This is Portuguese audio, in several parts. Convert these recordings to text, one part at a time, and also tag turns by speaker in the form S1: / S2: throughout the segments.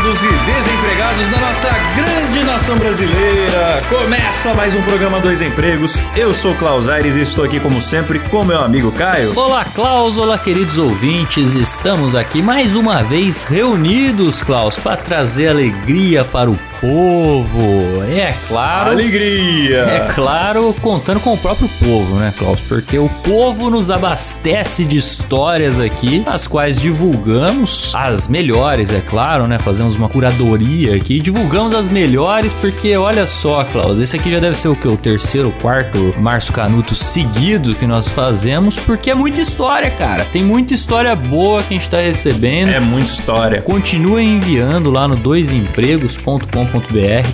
S1: empregados e desempregados da nossa grande nação brasileira. Começa mais um programa Dois Empregos. Eu sou Klaus Aires e estou aqui como sempre com meu amigo Caio.
S2: Olá, Klaus, olá, queridos ouvintes. Estamos aqui mais uma vez reunidos, Klaus, para trazer alegria para o povo. É claro.
S1: Alegria!
S2: É claro, contando com o próprio povo, né, Klaus? Porque o povo nos abastece de histórias aqui, as quais divulgamos as melhores, é claro, né? Fazemos uma curadoria aqui, divulgamos as melhores, porque olha só, Klaus, esse aqui já deve ser o que? O terceiro, quarto Março Canuto seguido que nós fazemos, porque é muita história, cara. Tem muita história boa que a gente tá recebendo.
S1: É muita história.
S2: Continuem enviando lá no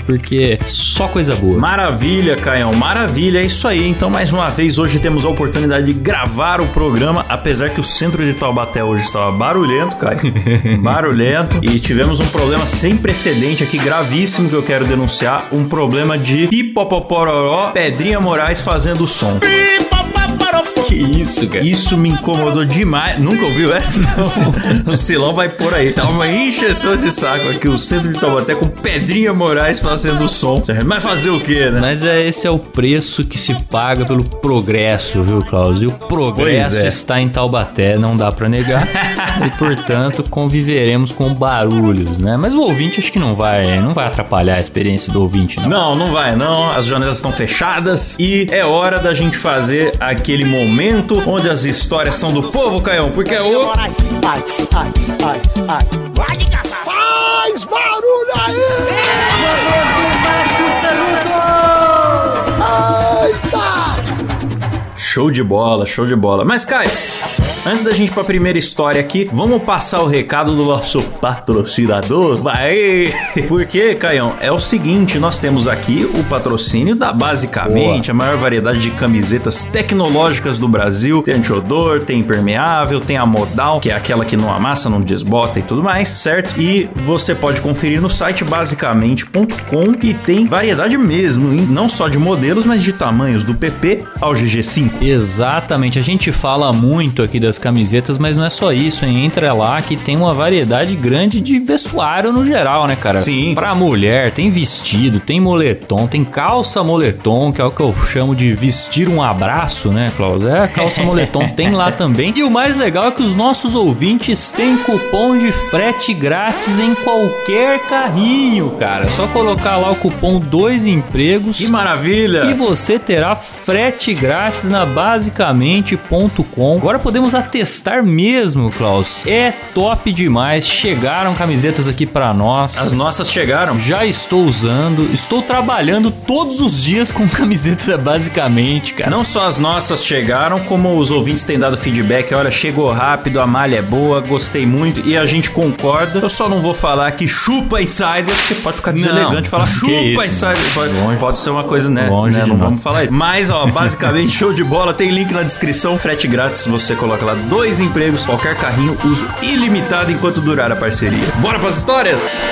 S2: porque só coisa boa.
S1: Maravilha, Caião, maravilha, é isso aí. Então, mais uma vez, hoje temos a oportunidade de gravar o programa, apesar que o centro de Taubaté hoje estava barulhento, Caio. barulhento. E tivemos um problema sem precedente aqui, gravíssimo, que eu quero denunciar. Um problema de hipopopororó, Pedrinha Moraes fazendo som.
S2: Que isso, cara?
S1: Isso me incomodou demais. Nunca ouviu essa? o Silão vai por aí. Tá uma encheção de saco aqui, o centro de Taubaté com Pedrinha Moraes fazendo som. Mas fazer o quê, né?
S2: Mas é, esse é o preço que se paga pelo progresso, viu, Klaus? E o progresso
S1: é.
S2: está em Taubaté, não dá pra negar. e, portanto, conviveremos com barulhos, né? Mas o ouvinte acho que não vai, não vai atrapalhar a experiência do ouvinte, não.
S1: Não, não vai não. As janelas estão fechadas e é hora da gente fazer aquele momento onde as histórias são do povo, Caião, porque é o.
S3: Faz barulho aí!
S1: Show de bola, show de bola. Mas, Caio, antes da gente ir pra primeira história aqui, vamos passar o recado do nosso patrocinador? Vai! Porque, Caião, é o seguinte: nós temos aqui o patrocínio da basicamente a maior variedade de camisetas tecnológicas do Brasil. Tem antiodor, tem impermeável, tem a modal, que é aquela que não amassa, não desbota e tudo mais, certo? E você pode conferir no site basicamente.com e tem variedade mesmo, hein? não só de modelos, mas de tamanhos do PP ao GG5.
S2: Exatamente, a gente fala muito aqui das camisetas, mas não é só isso, hein? Entra lá que tem uma variedade grande de vestuário no geral, né, cara?
S1: Sim.
S2: Pra mulher, tem vestido, tem moletom, tem calça moletom, que é o que eu chamo de vestir um abraço, né, Klaus? É, a calça moletom tem lá também. E o mais legal é que os nossos ouvintes têm cupom de frete grátis em qualquer carrinho, cara. É só colocar lá o cupom dois empregos.
S1: Que maravilha!
S2: E você terá frete grátis na basicamente.com. Agora podemos atestar mesmo, Klaus. É top demais. Chegaram camisetas aqui pra nós.
S1: As nossas chegaram.
S2: Já estou usando, estou trabalhando todos os dias com camiseta da Basicamente, cara.
S1: Não só as nossas chegaram, como os ouvintes têm dado feedback. Olha, chegou rápido, a malha é boa, gostei muito e a gente concorda. Eu só não vou falar que chupa insider, porque pode ficar deselegante falar chupa
S2: isso,
S1: insider. Pode, pode ser uma coisa, né?
S2: Longe
S1: né? Não
S2: nós.
S1: vamos falar isso. Mas, ó, basicamente, show de bola. Tem link na descrição, frete grátis. Você coloca lá dois empregos, qualquer carrinho, uso ilimitado enquanto durar a parceria. Bora pras histórias?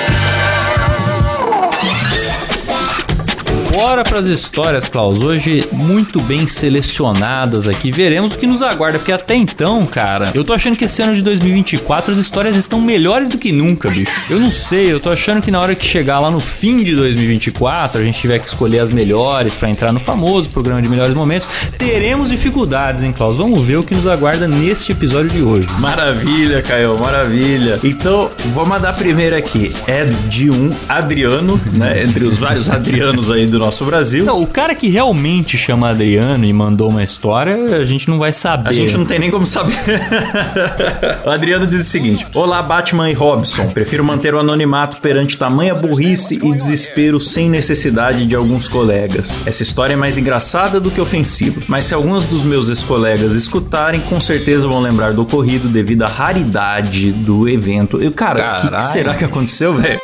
S2: Bora pras histórias, Klaus. Hoje, muito bem selecionadas aqui. Veremos o que nos aguarda, porque até então, cara, eu tô achando que esse ano de 2024 as histórias estão melhores do que nunca, bicho. Eu não sei, eu tô achando que na hora que chegar lá no fim de 2024, a gente tiver que escolher as melhores pra entrar no famoso programa de melhores momentos, teremos dificuldades, hein, Klaus? Vamos ver o que nos aguarda neste episódio de hoje.
S1: Maravilha, Caio, maravilha. Então, vou mandar primeiro aqui. É de um Adriano, né? Entre os vários Adrianos aí do nosso Brasil.
S2: Não, o cara que realmente chama Adriano e mandou uma história, a gente não vai saber.
S1: A gente não tem nem como saber. o Adriano diz o seguinte: Olá, Batman e Robson. Prefiro manter o anonimato perante tamanha burrice e desespero sem necessidade de alguns colegas. Essa história é mais engraçada do que ofensiva, mas se alguns dos meus ex-colegas escutarem, com certeza vão lembrar do ocorrido devido à raridade do evento. Eu, cara, o que, que será que aconteceu, velho?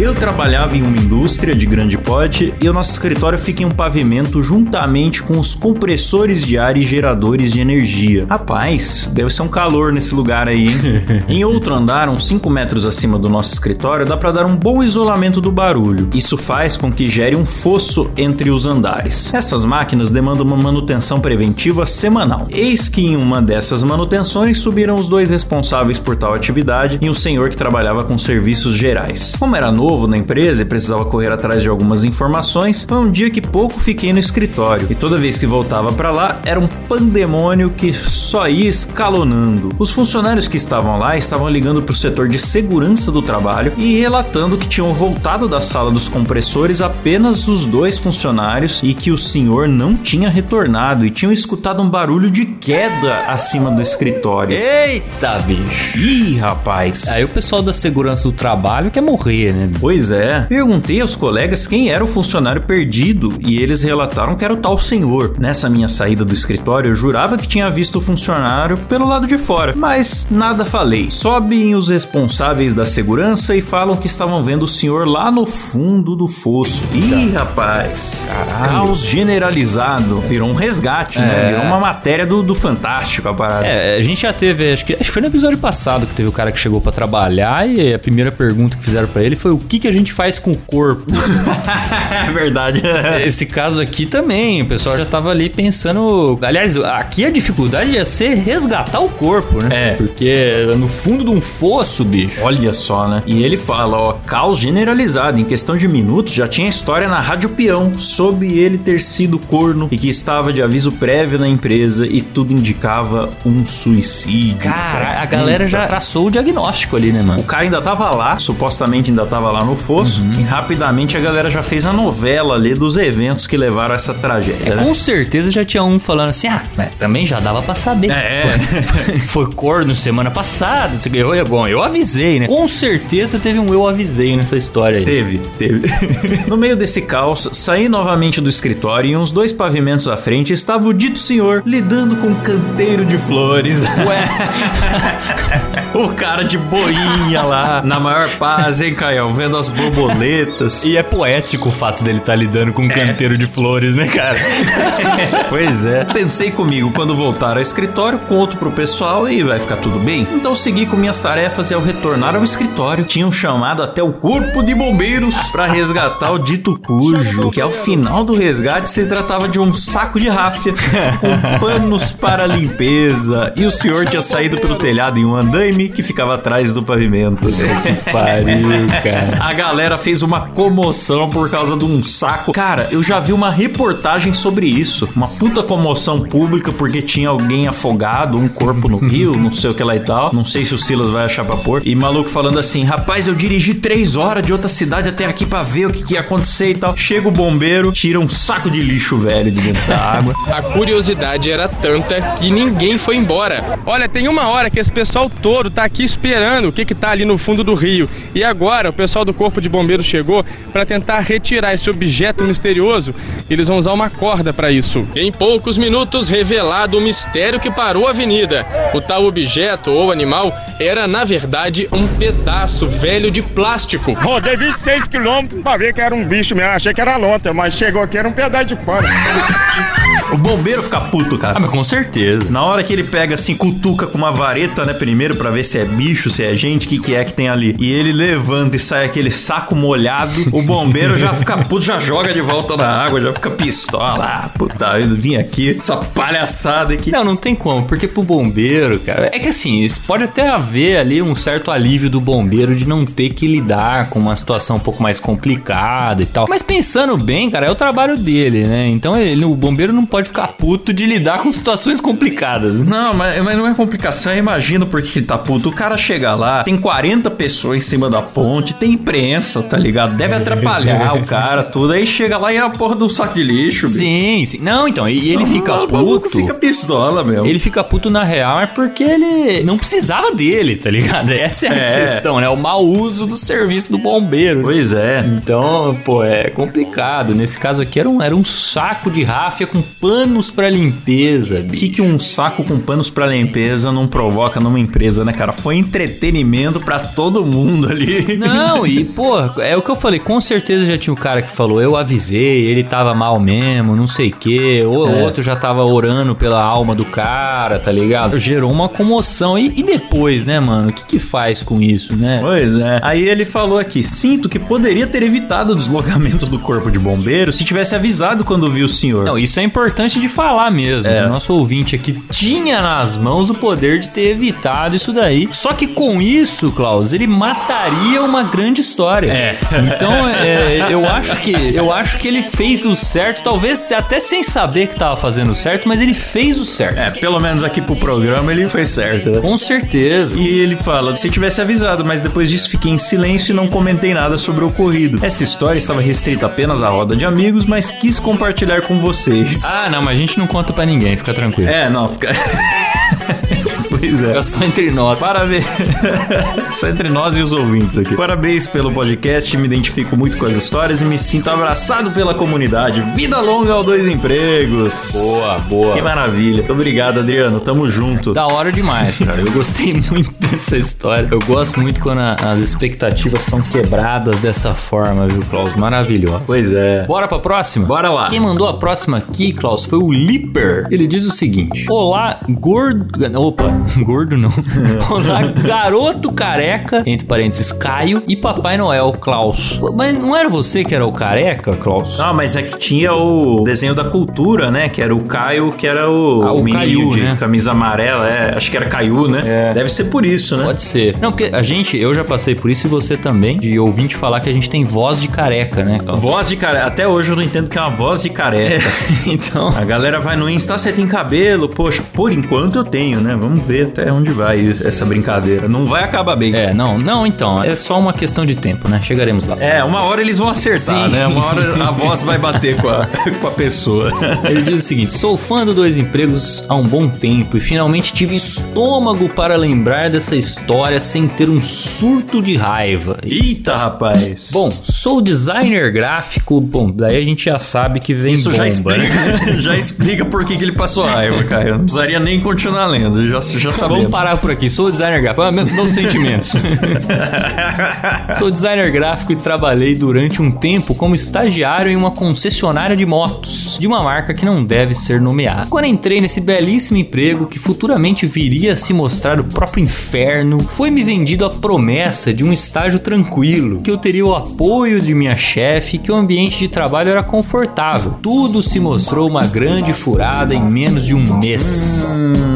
S1: Eu trabalhava em uma indústria de grande porte e o nosso escritório fica em um pavimento juntamente com os compressores de ar e geradores de energia. Rapaz, deve ser um calor nesse lugar aí, hein? em outro andar, uns 5 metros acima do nosso escritório, dá para dar um bom isolamento do barulho. Isso faz com que gere um fosso entre os andares. Essas máquinas demandam uma manutenção preventiva semanal. Eis que em uma dessas manutenções subiram os dois responsáveis por tal atividade e um senhor que trabalhava com serviços gerais. Como era novo na empresa e precisava correr atrás de algumas informações, foi um dia que pouco fiquei no escritório e toda vez que voltava para lá era um pandemônio que só ia escalonando. Os funcionários que estavam lá estavam ligando para o setor de segurança do trabalho e relatando que tinham voltado da sala dos compressores apenas os dois funcionários e que o senhor não tinha retornado e tinham escutado um barulho de queda acima do escritório.
S2: Eita, bicho.
S1: Ih, rapaz.
S2: Aí o pessoal da segurança do trabalho quer morrer, né?
S1: Pois é. Perguntei aos colegas quem era o funcionário perdido e eles relataram que era o tal senhor. Nessa minha saída do escritório, eu jurava que tinha visto o funcionário pelo lado de fora, mas nada falei. Sobem os responsáveis da segurança e falam que estavam vendo o senhor lá no fundo do fosso. Ih, rapaz.
S2: Caralho.
S1: Caos generalizado. Virou um resgate, né?
S2: É.
S1: Virou uma matéria do, do Fantástico a parada.
S2: É, a gente já teve, acho que, acho que foi no episódio passado que teve o cara que chegou pra trabalhar e a primeira pergunta que fizeram pra ele foi o que, que a gente faz com o corpo.
S1: É verdade.
S2: Esse caso aqui também, o pessoal já tava ali pensando. Aliás, aqui a dificuldade ia ser resgatar o corpo, né?
S1: É.
S2: Porque no fundo de um fosso, bicho.
S1: Olha só, né? E ele fala, ó, caos generalizado. Em questão de minutos, já tinha história na Rádio Peão sobre ele ter sido corno e que estava de aviso prévio na empresa e tudo indicava um suicídio.
S2: Cara, a galera já traçou o diagnóstico ali, né,
S1: O
S2: mano?
S1: cara ainda tava lá, supostamente ainda tava lá no fosso,
S2: Uhum.
S1: e rapidamente a galera já fez a novela ali dos eventos que levaram a essa tragédia.
S2: É,
S1: né?
S2: com certeza já tinha um falando assim, ah, mas também já dava pra saber.
S1: É.
S2: Foi corno semana passada. Eu, eu- bom, eu avisei, né? Com certeza teve um eu avisei nessa história aí.
S1: Teve, teve. no meio desse caos, saí novamente do escritório e uns dois pavimentos à frente estava o dito senhor lidando com um canteiro de flores.
S2: Ué,
S1: o cara de boinha lá, na maior paz, hein, Caio? Vendo as borboletas.
S2: e é poético o fato dele estar lidando com um canteiro de flores, né, cara?
S1: pois é. Pensei comigo, quando voltar ao escritório, conto pro pessoal e vai ficar tudo bem. Então segui com minhas tarefas e ao retornar ao escritório, tinham chamado até o corpo de bombeiros pra resgatar o dito cujo, que ao final do resgate se tratava de um saco de ráfia com panos para limpeza e o senhor tinha saído pelo telhado em um andaime que ficava atrás do pavimento.
S2: Pariu, cara.
S1: A galera fez uma comoção por causa de um saco. Cara, eu já vi uma reportagem sobre isso. Uma puta comoção pública porque tinha alguém afogado, um corpo no rio, não sei o que lá e tal. Não sei se o Silas vai achar pra pôr. E maluco falando assim: rapaz, eu dirigi três horas de outra cidade até aqui pra ver o que, que ia acontecer e tal. Chega o bombeiro, tira um saco de lixo velho de dentro da água.
S4: A curiosidade era tanta que ninguém foi embora. Olha, tem uma hora que esse pessoal todo tá aqui esperando o que que tá ali no fundo do rio. E agora o pessoal do corpo de bombeiros chegou para tentar retirar esse objeto misterioso. Eles vão usar uma corda para isso. Em poucos minutos revelado o mistério que parou a avenida. O tal objeto ou animal era na verdade um pedaço velho de plástico.
S5: Rodei 26 quilômetros pra ver que era um bicho mesmo. Achei que era lontra, mas chegou aqui era um pedaço de pano.
S1: O bombeiro fica puto, cara.
S2: Ah, mas com certeza.
S1: Na hora que ele pega assim, cutuca com uma vareta, né, primeiro pra ver se é bicho, se é gente, o que, que é que tem ali. E ele levanta e sai aquele saco molhado. O bombeiro já fica puto, já joga de volta na água, já fica pistola. Ah, puta vida, vim aqui, essa palhaçada aqui.
S2: Não, não tem como, porque pro bombeiro, cara, é que assim, pode até haver ali um certo alívio do bombeiro de não ter que lidar com uma situação um pouco mais complicada e tal. Mas pensando bem, cara, é o trabalho dele, né? Então ele, o bombeiro não pode ficar ficar puto de lidar com situações complicadas.
S1: Não, mas, mas não é complicação, eu imagino porque ele tá puto. O cara chega lá, tem 40 pessoas em cima da ponte, tem imprensa, tá ligado? Deve atrapalhar o cara, tudo. Aí chega lá e é a porra do saco de lixo, bicho.
S2: Sim, sim. Não, então, e ele fica
S1: o maluco
S2: puto.
S1: fica pistola, meu.
S2: Ele fica puto na real é porque ele não precisava dele, tá ligado? Essa é a
S1: É.
S2: questão, né? O mau uso do serviço do bombeiro.
S1: Pois é.
S2: Então, pô, é complicado. Nesse caso aqui era um, era um saco de ráfia com panos pra limpeza,
S1: O que, que um saco com panos pra limpeza não provoca numa empresa, né, cara? Foi entretenimento pra todo mundo ali.
S2: Não, e pô, é o que eu falei, com certeza já tinha o cara que falou, eu avisei, ele tava mal mesmo, não sei o quê, ou
S1: É.
S2: outro já tava orando pela alma do cara, tá ligado? Gerou uma comoção. E, e depois, né, mano, o que que faz com isso, né?
S1: Pois é. Aí ele falou aqui: sinto que poderia ter evitado o deslocamento do corpo de bombeiro se tivesse avisado quando viu o senhor.
S2: Não, isso é importante de falar mesmo.
S1: É.
S2: O nosso ouvinte aqui tinha nas mãos o poder de ter evitado isso daí. Só que com isso, Klaus, ele mataria uma grande história.
S1: É.
S2: Então, é, eu acho que eu acho que ele fez o certo, talvez até sem saber que tava fazendo o certo, mas ele fez o certo.
S1: É, pelo menos aqui pro programa ele foi certo. né?
S2: Com certeza.
S1: E ele fala: se tivesse avisado, mas depois disso fiquei em silêncio e não comentei nada sobre o ocorrido. Essa história estava restrita apenas à roda de amigos, mas quis compartilhar com vocês.
S2: Ah, não, mas a gente não conta pra ninguém, fica tranquilo.
S1: É, não, fica. pois é.
S2: Fica só entre nós.
S1: Parabéns. Só entre nós e os ouvintes aqui. Parabéns pelo podcast. Me identifico muito com as histórias e me sinto abraçado pela comunidade. Vida longa ao dois empregos.
S2: Boa, boa.
S1: Que maravilha. Muito obrigado, Adriano. Tamo junto.
S2: Da hora demais, cara. Eu gostei muito dessa história. Eu gosto muito quando a- as expectativas são quebradas dessa forma, viu, Klaus? Maravilhoso.
S1: Pois é.
S2: Bora pra próxima?
S1: Bora lá.
S2: Quem mandou a próxima aqui, Klaus, foi o Lipper. Ele diz o seguinte: Olá, gordo. Opa, gordo não. Olá, garoto careca, entre parênteses, Caio, e Papai Noel, Klaus. Mas não era você que era o careca, Klaus?
S1: Ah, mas é que tinha o desenho da cultura, né? Que era o Caio, que era o,
S2: Ah, o Caiu,
S1: de
S2: né?
S1: camisa amarela. É, acho que era Caiu, né? Deve ser por isso, né?
S2: Pode ser. Não, porque a gente, eu já passei por isso e você também, de ouvinte falar que a gente tem voz de careca, né, Klaus?
S1: Voz de careca. Até hoje eu não entendo que é uma voz de careca.
S2: então.
S1: A galera vai no Insta, "Ah, você tem cabelo? Poxa, por enquanto eu tenho, né? Vamos ver até onde vai essa brincadeira. Não vai acabar bem.
S2: É, não, não, então, é só uma questão de tempo, né? Chegaremos lá.
S1: É, uma hora eles vão acertar,
S2: Sim.
S1: né? Uma hora a voz vai bater com a, com a pessoa.
S2: Ele diz o seguinte: sou fã do Dois Empregos há um bom tempo e finalmente tive estômago para lembrar dessa história sem ter um surto de raiva.
S1: Eita, rapaz.
S2: Bom, sou designer gráfico. Bom, daí a gente já sabe que vem
S1: Isso
S2: bomba,
S1: já
S2: né?
S1: explica, já explica por que, que ele passou raiva, cara. Eu não precisaria nem continuar lendo, já, já sabemos.
S2: Vamos parar por aqui. Sou designer gráfico. Ah, meus sentimentos. Sou designer gráfico e trabalhei durante um tempo como estagiário em uma concessionária de motos de uma marca que não deve ser nomeada. Quando entrei nesse belíssimo emprego que futuramente viria a se mostrar o próprio inferno, foi-me vendido a promessa de um estágio tranquilo, que eu teria o apoio de minha chefe que o ambiente de trabalho era confortável. Tudo se mostrou uma grande furada em menos de um mês.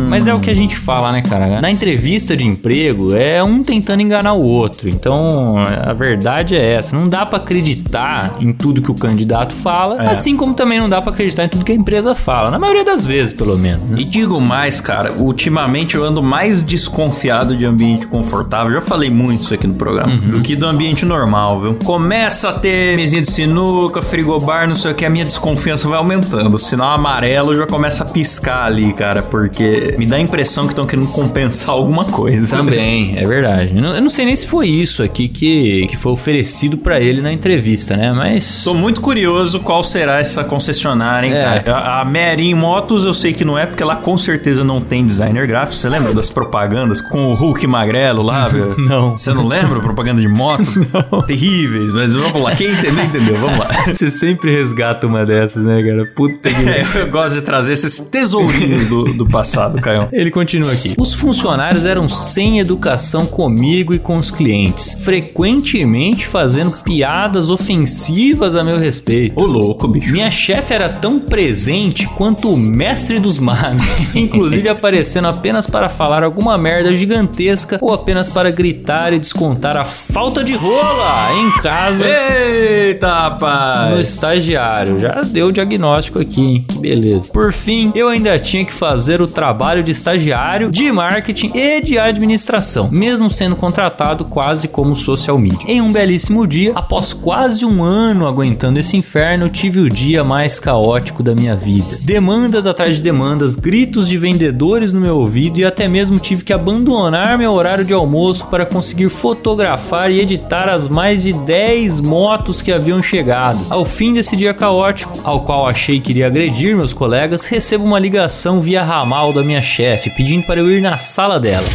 S2: Mas é o que a gente fala, né, cara? Na entrevista de emprego, é um tentando enganar o outro. Então, a verdade é essa. Não dá pra acreditar em tudo que o candidato fala,
S1: É.
S2: assim como também não dá pra acreditar em tudo que a empresa fala. Na maioria das vezes, pelo menos. né?
S1: E digo mais, cara, ultimamente eu ando mais desconfiado de ambiente confortável. Já falei muito isso aqui no programa. Do que do ambiente normal, viu? Começa a ter mesinha de sinuca, frigobar, não sei o que, a minha desconfiança vai aumentando. O sinal amarelo já começa a piscar ali, cara, porque me dá a impressão que estão querendo compensar alguma coisa.
S2: Também, é verdade. Eu não, eu não sei nem se foi isso aqui que, que foi oferecido pra ele na entrevista, né? Mas.
S1: Tô muito curioso qual será essa concessionária, hein,
S2: É.
S1: cara. A, a Merin Motos eu sei que não é, porque lá com certeza não tem designer gráfico. Você lembra das propagandas com o Hulk magrelo lá, velho?
S2: Não.
S1: Você não lembra? Propaganda de moto? Terríveis, mas vamos lá. Quem entendeu, entendeu. Vamos lá.
S2: Você sempre resgata uma dessas, né, cara? Puta que.
S1: É, eu gosto de trazer esses tesourinhos do, do passado, Caio.
S2: Ele continua aqui. Os funcionários eram sem educação comigo e com os clientes, frequentemente fazendo piadas ofensivas a meu respeito.
S1: Ô, louco, bicho.
S2: Minha chefe era tão presente quanto o mestre dos magos, inclusive aparecendo apenas para falar alguma merda gigantesca ou apenas para gritar e descontar a falta de rola em casa
S1: Eita,
S2: no
S1: rapaz.
S2: estagiário. Já deu o diagnóstico aqui, hein? Que beleza. Por fim, eu ainda tinha que fazer o trabalho de estagiário, de marketing e de administração, mesmo sendo contratado quase como social media. Em um belíssimo dia, após quase um ano aguentando esse inferno, tive o dia mais caótico da minha vida. Demandas atrás de demandas, gritos de vendedores no meu ouvido e até mesmo tive que abandonar meu horário de almoço para conseguir fotografar e editar as mais de 10 motos que haviam chegado. Ao fim desse dia caótico, ao qual achei que iria agredir meus colegas, recebo uma ligação via ramal da minha chefe pedindo para eu ir na sala dela.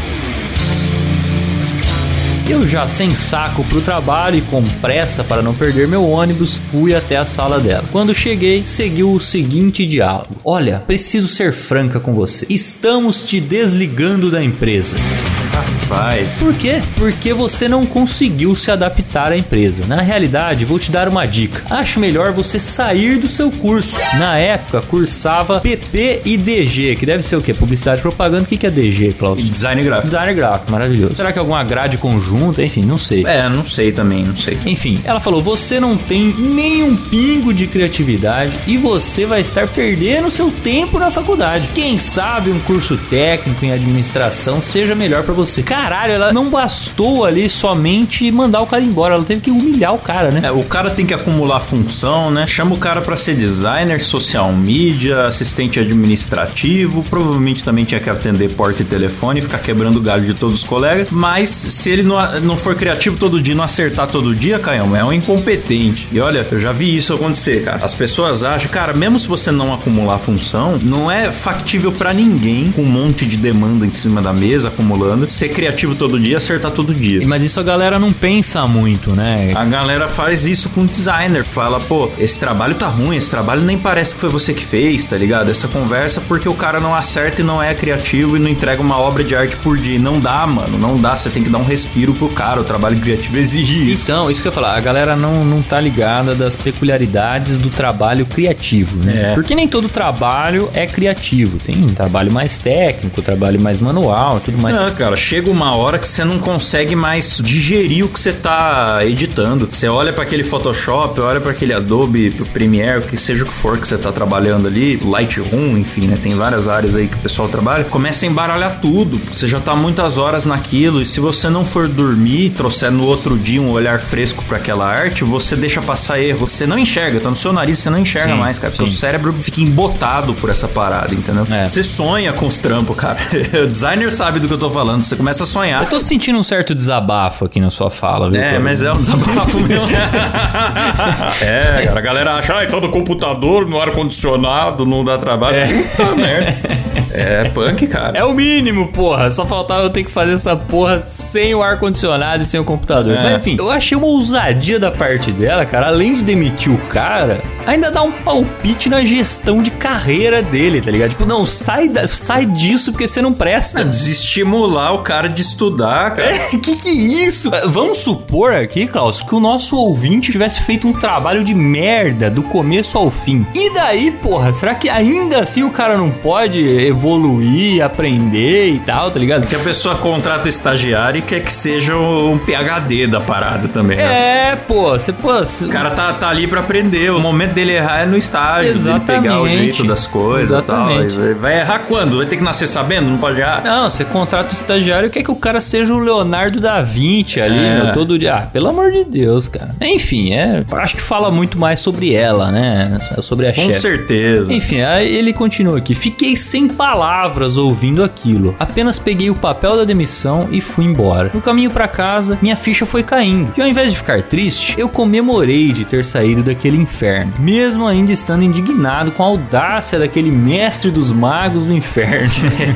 S2: Eu já sem saco pro trabalho e com pressa para não perder meu ônibus, fui até a sala dela. Quando cheguei, seguiu o seguinte diálogo: Olha, preciso ser franca com você. Estamos te desligando da empresa.
S1: Rapaz.
S2: Por quê? Porque você não conseguiu se adaptar à empresa. Na realidade, vou te dar uma dica. Acho melhor você sair do seu curso. Na época, cursava PP e DG, que deve ser o quê? Publicidade e propaganda. O que é DG, Klaus?
S1: Design gráfico.
S2: Designer gráfico, maravilhoso. Será que é alguma grade conjunta? Enfim, não sei.
S1: É, não sei também, não sei.
S2: Enfim, ela falou: você não tem nenhum pingo de criatividade e você vai estar perdendo seu tempo na faculdade. Quem sabe um curso técnico em administração seja melhor pra você. Caralho, ela não bastou ali somente mandar o cara embora, ela teve que humilhar o cara, né?
S1: É, o cara tem que acumular função, né? Chama o cara pra ser designer, social media, assistente administrativo, provavelmente também tinha que atender porta e telefone, ficar quebrando o galho de todos os colegas. Mas se ele não, não for criativo todo dia, não acertar todo dia, Caião, é um incompetente. E olha, eu já vi isso acontecer, cara. As pessoas acham, cara, mesmo se você não acumular função, não é factível pra ninguém com um monte de demanda em cima da mesa acumulando, ser criativo todo dia, acertar todo dia.
S2: Mas isso a galera não pensa muito, né?
S1: A galera faz isso com o designer. Fala, pô, esse trabalho tá ruim, esse trabalho nem parece que foi você que fez, tá ligado? Essa conversa porque o cara não acerta e não é criativo e não entrega uma obra de arte por dia. Não dá, mano, não dá. Você tem que dar um respiro pro cara. O trabalho criativo exige isso.
S2: Então, isso que eu ia falar, a galera não, não tá ligada das peculiaridades do trabalho criativo, né?
S1: É.
S2: Porque nem todo trabalho é criativo. Tem um trabalho mais técnico, trabalho mais manual, tudo mais.
S1: Não, cara, chega uma hora que você não consegue mais digerir o que você tá editando. Você olha pra aquele Photoshop, olha pra aquele Adobe pro Premiere, que seja o que for que você tá trabalhando ali, Lightroom, enfim, né? Tem várias áreas aí que o pessoal trabalha. Começa a embaralhar tudo. Você já tá muitas horas naquilo e se você não for dormir, trouxer no outro dia um olhar fresco pra aquela arte, você deixa passar erro. Você não enxerga, tá no seu nariz, você não enxerga
S2: Sim,
S1: mais, cara. Seu
S2: sim.
S1: cérebro fica embotado por essa parada, entendeu?
S2: É.
S1: Você sonha com os trampos, cara. o designer sabe do que eu tô falando. Você começa a sonhar.
S2: Eu tô sentindo um certo desabafo aqui na sua fala, viu?
S1: É,
S2: Cláudio?
S1: mas é um desabafo mesmo. é, cara, a galera acha, ai, todo computador no ar-condicionado não dá trabalho.
S2: É.
S1: Puta merda. É punk, cara.
S2: É o mínimo, porra. Só faltava eu ter que fazer essa porra sem o ar-condicionado e sem o computador.
S1: É.
S2: Mas enfim, eu achei uma ousadia da parte dela, cara. Além de demitir o cara, ainda dá um palpite na gestão de carreira dele, tá ligado? Tipo, não, sai, da- sai disso porque você não presta.
S1: Desestimular o cara de estudar, cara.
S2: É, que que é isso? Vamos supor aqui, Klaus, que o nosso ouvinte tivesse feito um trabalho de merda do começo ao fim. E daí, porra, será que ainda assim o cara não pode evoluir, aprender e tal, tá ligado?
S1: Que a pessoa contrata o estagiário e quer que seja um PHD da parada também, né?
S2: É, pô, você, pô, cê-
S1: O cara tá, tá ali pra aprender. O momento dele errar é no estágio. Dele pegar o
S2: Exatamente.
S1: jeito das coisas e tal.
S2: Exatamente.
S1: Vai errar quando? Vai ter que nascer sabendo? Não pode errar?
S2: Não, você contrata o estagiário e quer que o cara seja o Leonardo da Vinci ali,
S1: É.
S2: meu, todo dia. Ah, pelo amor de Deus, cara. Enfim, é, acho que fala muito mais sobre ela, né? Sobre a
S1: Com
S2: chefe.
S1: certeza.
S2: Enfim, aí ele continua aqui. Fiquei sem palavras ouvindo aquilo. Apenas peguei o papel da demissão e fui embora. No caminho pra casa, minha ficha foi caindo. E ao invés de ficar triste, eu comemorei de ter saído daquele inferno, mesmo ainda estando indignado com a audácia daquele mestre dos magos do inferno.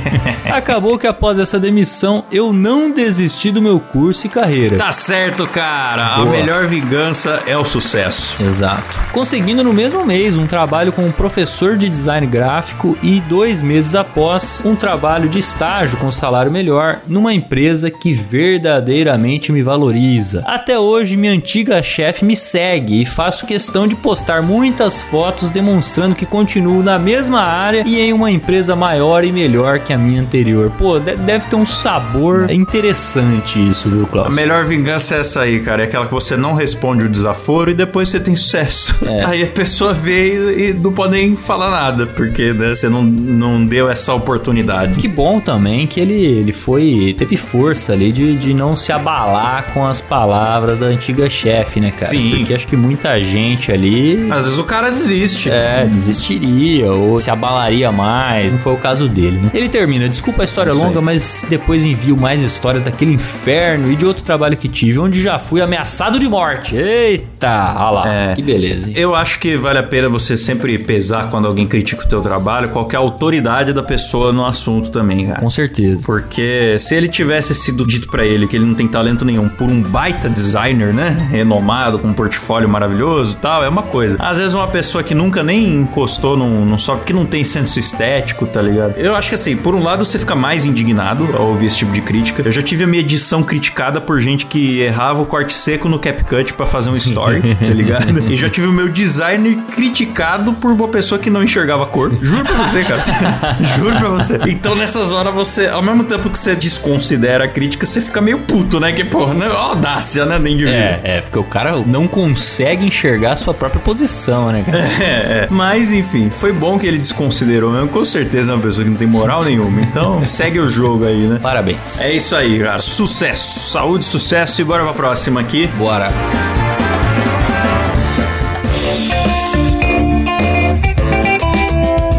S2: Acabou que após essa demissão motivação, eu não desisti do meu curso e carreira.
S1: Tá certo, cara. A
S2: Boa.
S1: melhor vingança é o sucesso.
S2: Exato. Conseguindo no mesmo mês um trabalho como professor de design gráfico e dois meses após um trabalho de estágio com salário melhor numa empresa que verdadeiramente me valoriza. Até hoje, minha antiga chefe me segue e faço questão de postar muitas fotos demonstrando que continuo na mesma área e em uma empresa maior e melhor que a minha anterior. Pô, de- deve ter um sabor interessante isso, viu,
S1: A
S2: Klaus?
S1: melhor vingança é essa aí, cara. É aquela que você não responde o desaforo e depois você tem sucesso.
S2: É.
S1: Aí a pessoa vê e não pode nem falar nada, porque né, você não, não deu essa oportunidade.
S2: Que bom também que ele, ele foi. teve força ali de, de não se abalar com as palavras da antiga chefe, né, cara?
S1: Sim.
S2: Porque acho que muita gente ali.
S1: Às vezes o cara desiste.
S2: É, desistiria ou se abalaria mais. Não foi o caso dele, né? Ele termina, desculpa a história longa, mas depois envio mais histórias daquele inferno e de outro trabalho que tive, onde já fui ameaçado de morte. Eita, olha lá.
S1: É.
S2: Que beleza. hein?
S1: Eu acho que vale a pena você sempre pesar quando alguém critica o teu trabalho, qualquer autoridade da pessoa no assunto também, cara.
S2: Com certeza.
S1: Porque se ele tivesse sido dito pra ele que ele não tem talento nenhum por um baita designer, né? Renomado, com um portfólio maravilhoso e tal, é uma coisa. Às vezes uma pessoa que nunca nem encostou num, num software, que não tem senso estético, tá ligado? Eu acho que assim, por um lado você fica mais indignado ao ouvir esse tipo de crítica. Eu já tive a minha edição criticada por gente que errava o corte seco no CapCut pra fazer um story, tá ligado? E já tive o meu designer criticado por uma pessoa que não enxergava a cor. Juro pra você, cara. Juro pra você. Então nessas horas você, ao mesmo tempo que você desconsidera a crítica, você fica meio puto, né? Que, porra, né? audácia, né? Nem de
S2: É, é, porque o cara não consegue enxergar a sua própria posição, né, cara?
S1: É, é. Mas, enfim, foi bom que ele desconsiderou mesmo. Com certeza é uma pessoa que não tem moral nenhuma. Então, segue o jogo aí, né?
S2: Parabéns.
S1: É isso aí, cara. Sucesso. Saúde, sucesso e bora pra próxima aqui.
S2: Bora.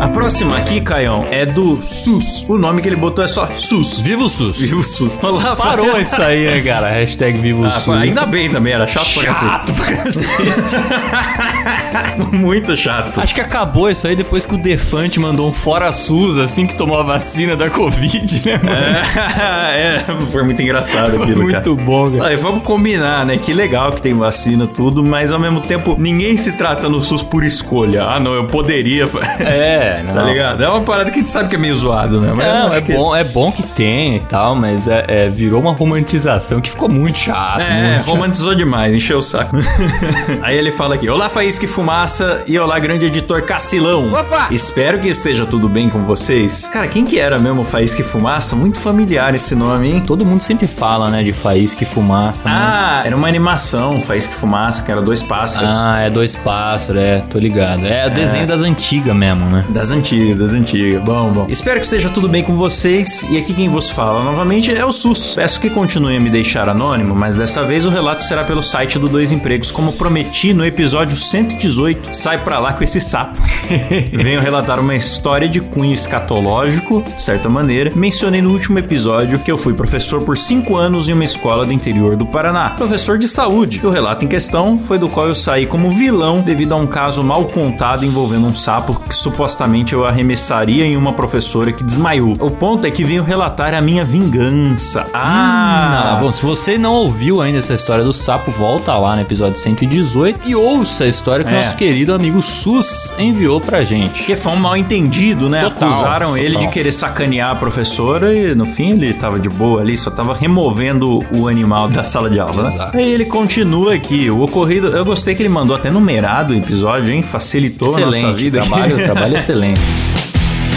S1: A próxima aqui, Caião, é do SUS. O nome que ele botou é só SUS.
S2: Viva o SUS.
S1: Viva o SUS. Olá,
S2: Parou isso aí, né, cara? Hashtag Viva o
S1: Ah,
S2: SUS.
S1: ainda bem também, era chato,
S2: Chato
S1: pra cacete. Muito chato.
S2: Acho que acabou isso aí depois que o Defante mandou um fora SUS, assim que tomou a vacina da Covid, né, mano?
S1: É, é, foi muito engraçado aquilo, cara.
S2: Muito bom, cara.
S1: Aí, vamos combinar, né? Que legal que tem vacina, tudo, mas ao mesmo tempo ninguém se trata no SUS por escolha. Ah, não, eu poderia.
S2: É, não.
S1: Tá ligado? É uma parada que a gente sabe que é meio zoado, né? Mas
S2: Não, é
S1: que-
S2: bom, é bom que tem e tal, mas é, é, virou uma romantização que ficou muito chato.
S1: É,
S2: muito chato.
S1: romantizou demais, encheu o saco. Aí ele fala aqui: Olá, Faísca e Fumaça, e olá, grande editor Cacilão.
S6: Opa!
S1: Espero que esteja tudo bem com vocês. Cara, quem que era mesmo Faísca e Fumaça? Muito familiar esse nome, hein?
S2: Todo mundo sempre fala, né, de faísca e fumaça, né?
S1: Ah, era uma animação, Faísca e Fumaça, que era dois pássaros.
S2: Ah, é dois pássaros, é, tô ligado. É o desenho das antigas mesmo, né?
S1: Das antigas, das antigas. Bom, bom. Espero que esteja tudo bem com vocês. E aqui quem vos fala novamente é o SUS. Peço que continue a me deixar anônimo, mas dessa vez o relato será pelo site do Dois Empregos, como prometi no episódio 118. Sai pra lá com esse sapo. Venho relatar uma história de cunho escatológico, de certa maneira. Mencionei no último episódio que eu fui professor por 5 anos em uma escola do interior do Paraná. Professor de saúde. E o relato em questão foi do qual eu saí como vilão devido a um caso mal contado envolvendo um sapo que supostamente eu arremessaria em uma professora que desmaiou. O ponto é que venho relatar a minha vingança. Ah,
S2: Ah, bom, se você não ouviu ainda essa história do sapo, volta lá no episódio 118 e ouça a história que
S1: É.
S2: nosso querido amigo Sus enviou pra gente.
S1: Que foi um mal entendido, né?
S2: Total,
S1: Acusaram ele
S2: total.
S1: de querer sacanear a professora e no fim ele tava de boa ali, só tava removendo o animal da sala de aula, né?
S2: Exato.
S1: Aí ele continua aqui. O ocorrido, eu gostei que ele mandou até numerado o episódio, hein? Facilitou a nossa
S2: Excelente,
S1: vida.
S2: trabalho, trabalho excelente.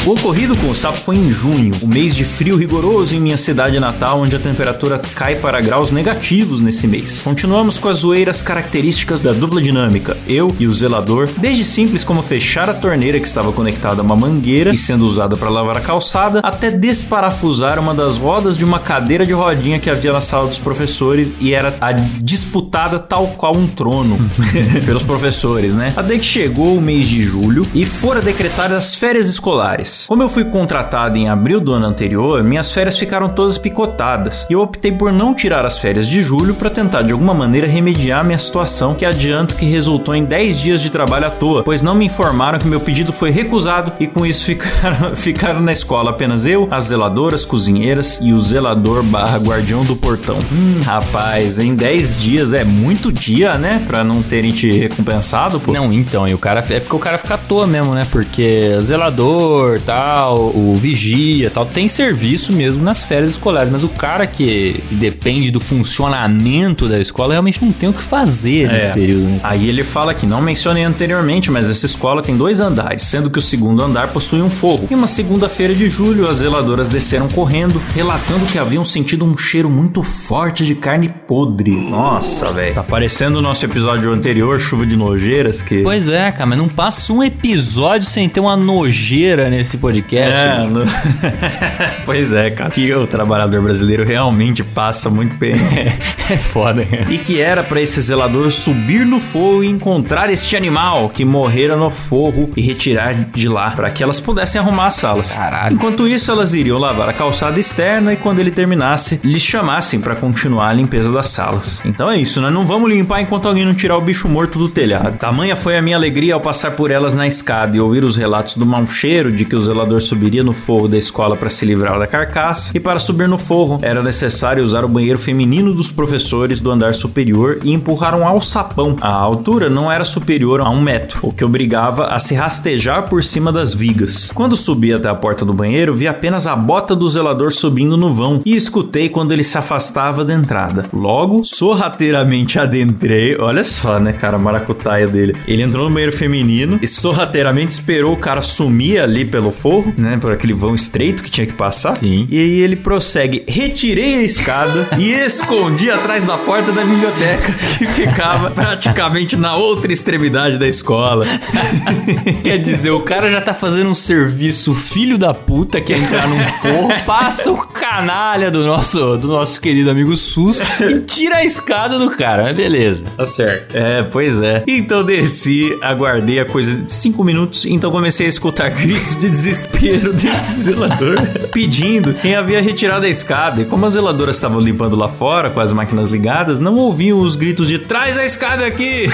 S1: O ocorrido com o sapo foi em junho, o mês de frio rigoroso em minha cidade natal, onde a temperatura cai para graus negativos nesse mês. Continuamos com as zoeiras características da dupla dinâmica, eu e o zelador, desde simples como fechar a torneira que estava conectada a uma mangueira e sendo usada para lavar a calçada, até desparafusar uma das rodas de uma cadeira de rodinha que havia na sala dos professores e era a disputada tal qual um trono pelos professores, né? Até que chegou o mês de julho e fora decretadas as férias escolares. Férias. Como eu fui contratado em abril do ano anterior, minhas férias ficaram todas picotadas e eu optei por não tirar as férias de julho para tentar de alguma maneira remediar minha situação, que adianto que resultou em 10 dias de trabalho à toa, pois não me informaram que meu pedido foi recusado e com isso ficaram, ficaram na escola apenas eu, as zeladoras, cozinheiras e o zelador barra guardião do portão. Hum, rapaz, em 10 dias é muito dia, né? Pra não terem te recompensado, pô.
S2: Não, então, e o cara. É porque o cara fica à toa mesmo, né? Porque zelador, tal, o vigia, tal, tem serviço mesmo nas férias escolares. Mas o cara que depende do funcionamento da escola realmente não tem o que fazer nesse
S1: É.
S2: período, né?
S1: Aí ele fala que não mencionei anteriormente, mas essa escola tem dois andares, sendo que o segundo andar possui um forro. Em uma segunda-feira de julho, as zeladoras desceram correndo, relatando que haviam sentido um cheiro muito forte de carne podre. Nossa, velho. Tá parecendo o nosso episódio anterior, chuva de nojeiras, que.
S2: Pois é, cara, mas não passa um episódio sem ter uma nojeira nesse podcast.
S1: É, no- pois é, cara. Que o trabalhador brasileiro realmente passa muito bem.
S2: É foda, cara.
S1: E que era para esse zelador subir no forro e encontrar este animal que morrera no forro e retirar de lá para que elas pudessem arrumar as salas.
S2: Caralho.
S1: Enquanto isso, elas iriam lavar a calçada externa e quando ele terminasse, lhes chamassem para continuar a limpeza das salas. Então é isso, né? Não vamos limpar enquanto alguém não tirar o bicho morto do telhado. Tamanha foi a minha alegria ao passar por elas na escada e ouvir os relatos do mau cheiro de que o zelador subiria no forro da escola para se livrar da carcaça e para subir no forro era necessário usar o banheiro feminino dos professores do andar superior e empurrar um alçapão. A altura não era superior a um metro, o que obrigava a se rastejar por cima das vigas. Quando subi até a porta do banheiro, vi apenas a bota do zelador subindo no vão e escutei quando ele se afastava da entrada. Logo, sorrateiramente adentrei. Olha só, né, cara, a maracutaia dele. Ele entrou no banheiro feminino e sorrateiramente esperou o cara sumir ali pelo forro, né, por aquele vão estreito que tinha que passar.
S2: Sim.
S1: E aí ele prossegue: retirei a escada e escondi atrás da porta da biblioteca, que ficava praticamente na outra extremidade da escola.
S2: Quer dizer, o cara já tá fazendo um serviço filho da puta que é entrar num forro, passa o canalha do nosso, do nosso querido amigo Sus e tira a escada do cara. Mas beleza, tá certo.
S1: É, pois é. Então desci, aguardei a coisa de cinco minutos, então comecei a escutar gritos de desespero desse zelador pedindo quem havia retirado a escada. E como as zeladoras estavam limpando lá fora com as máquinas ligadas, não ouviam os gritos de traz a escada aqui!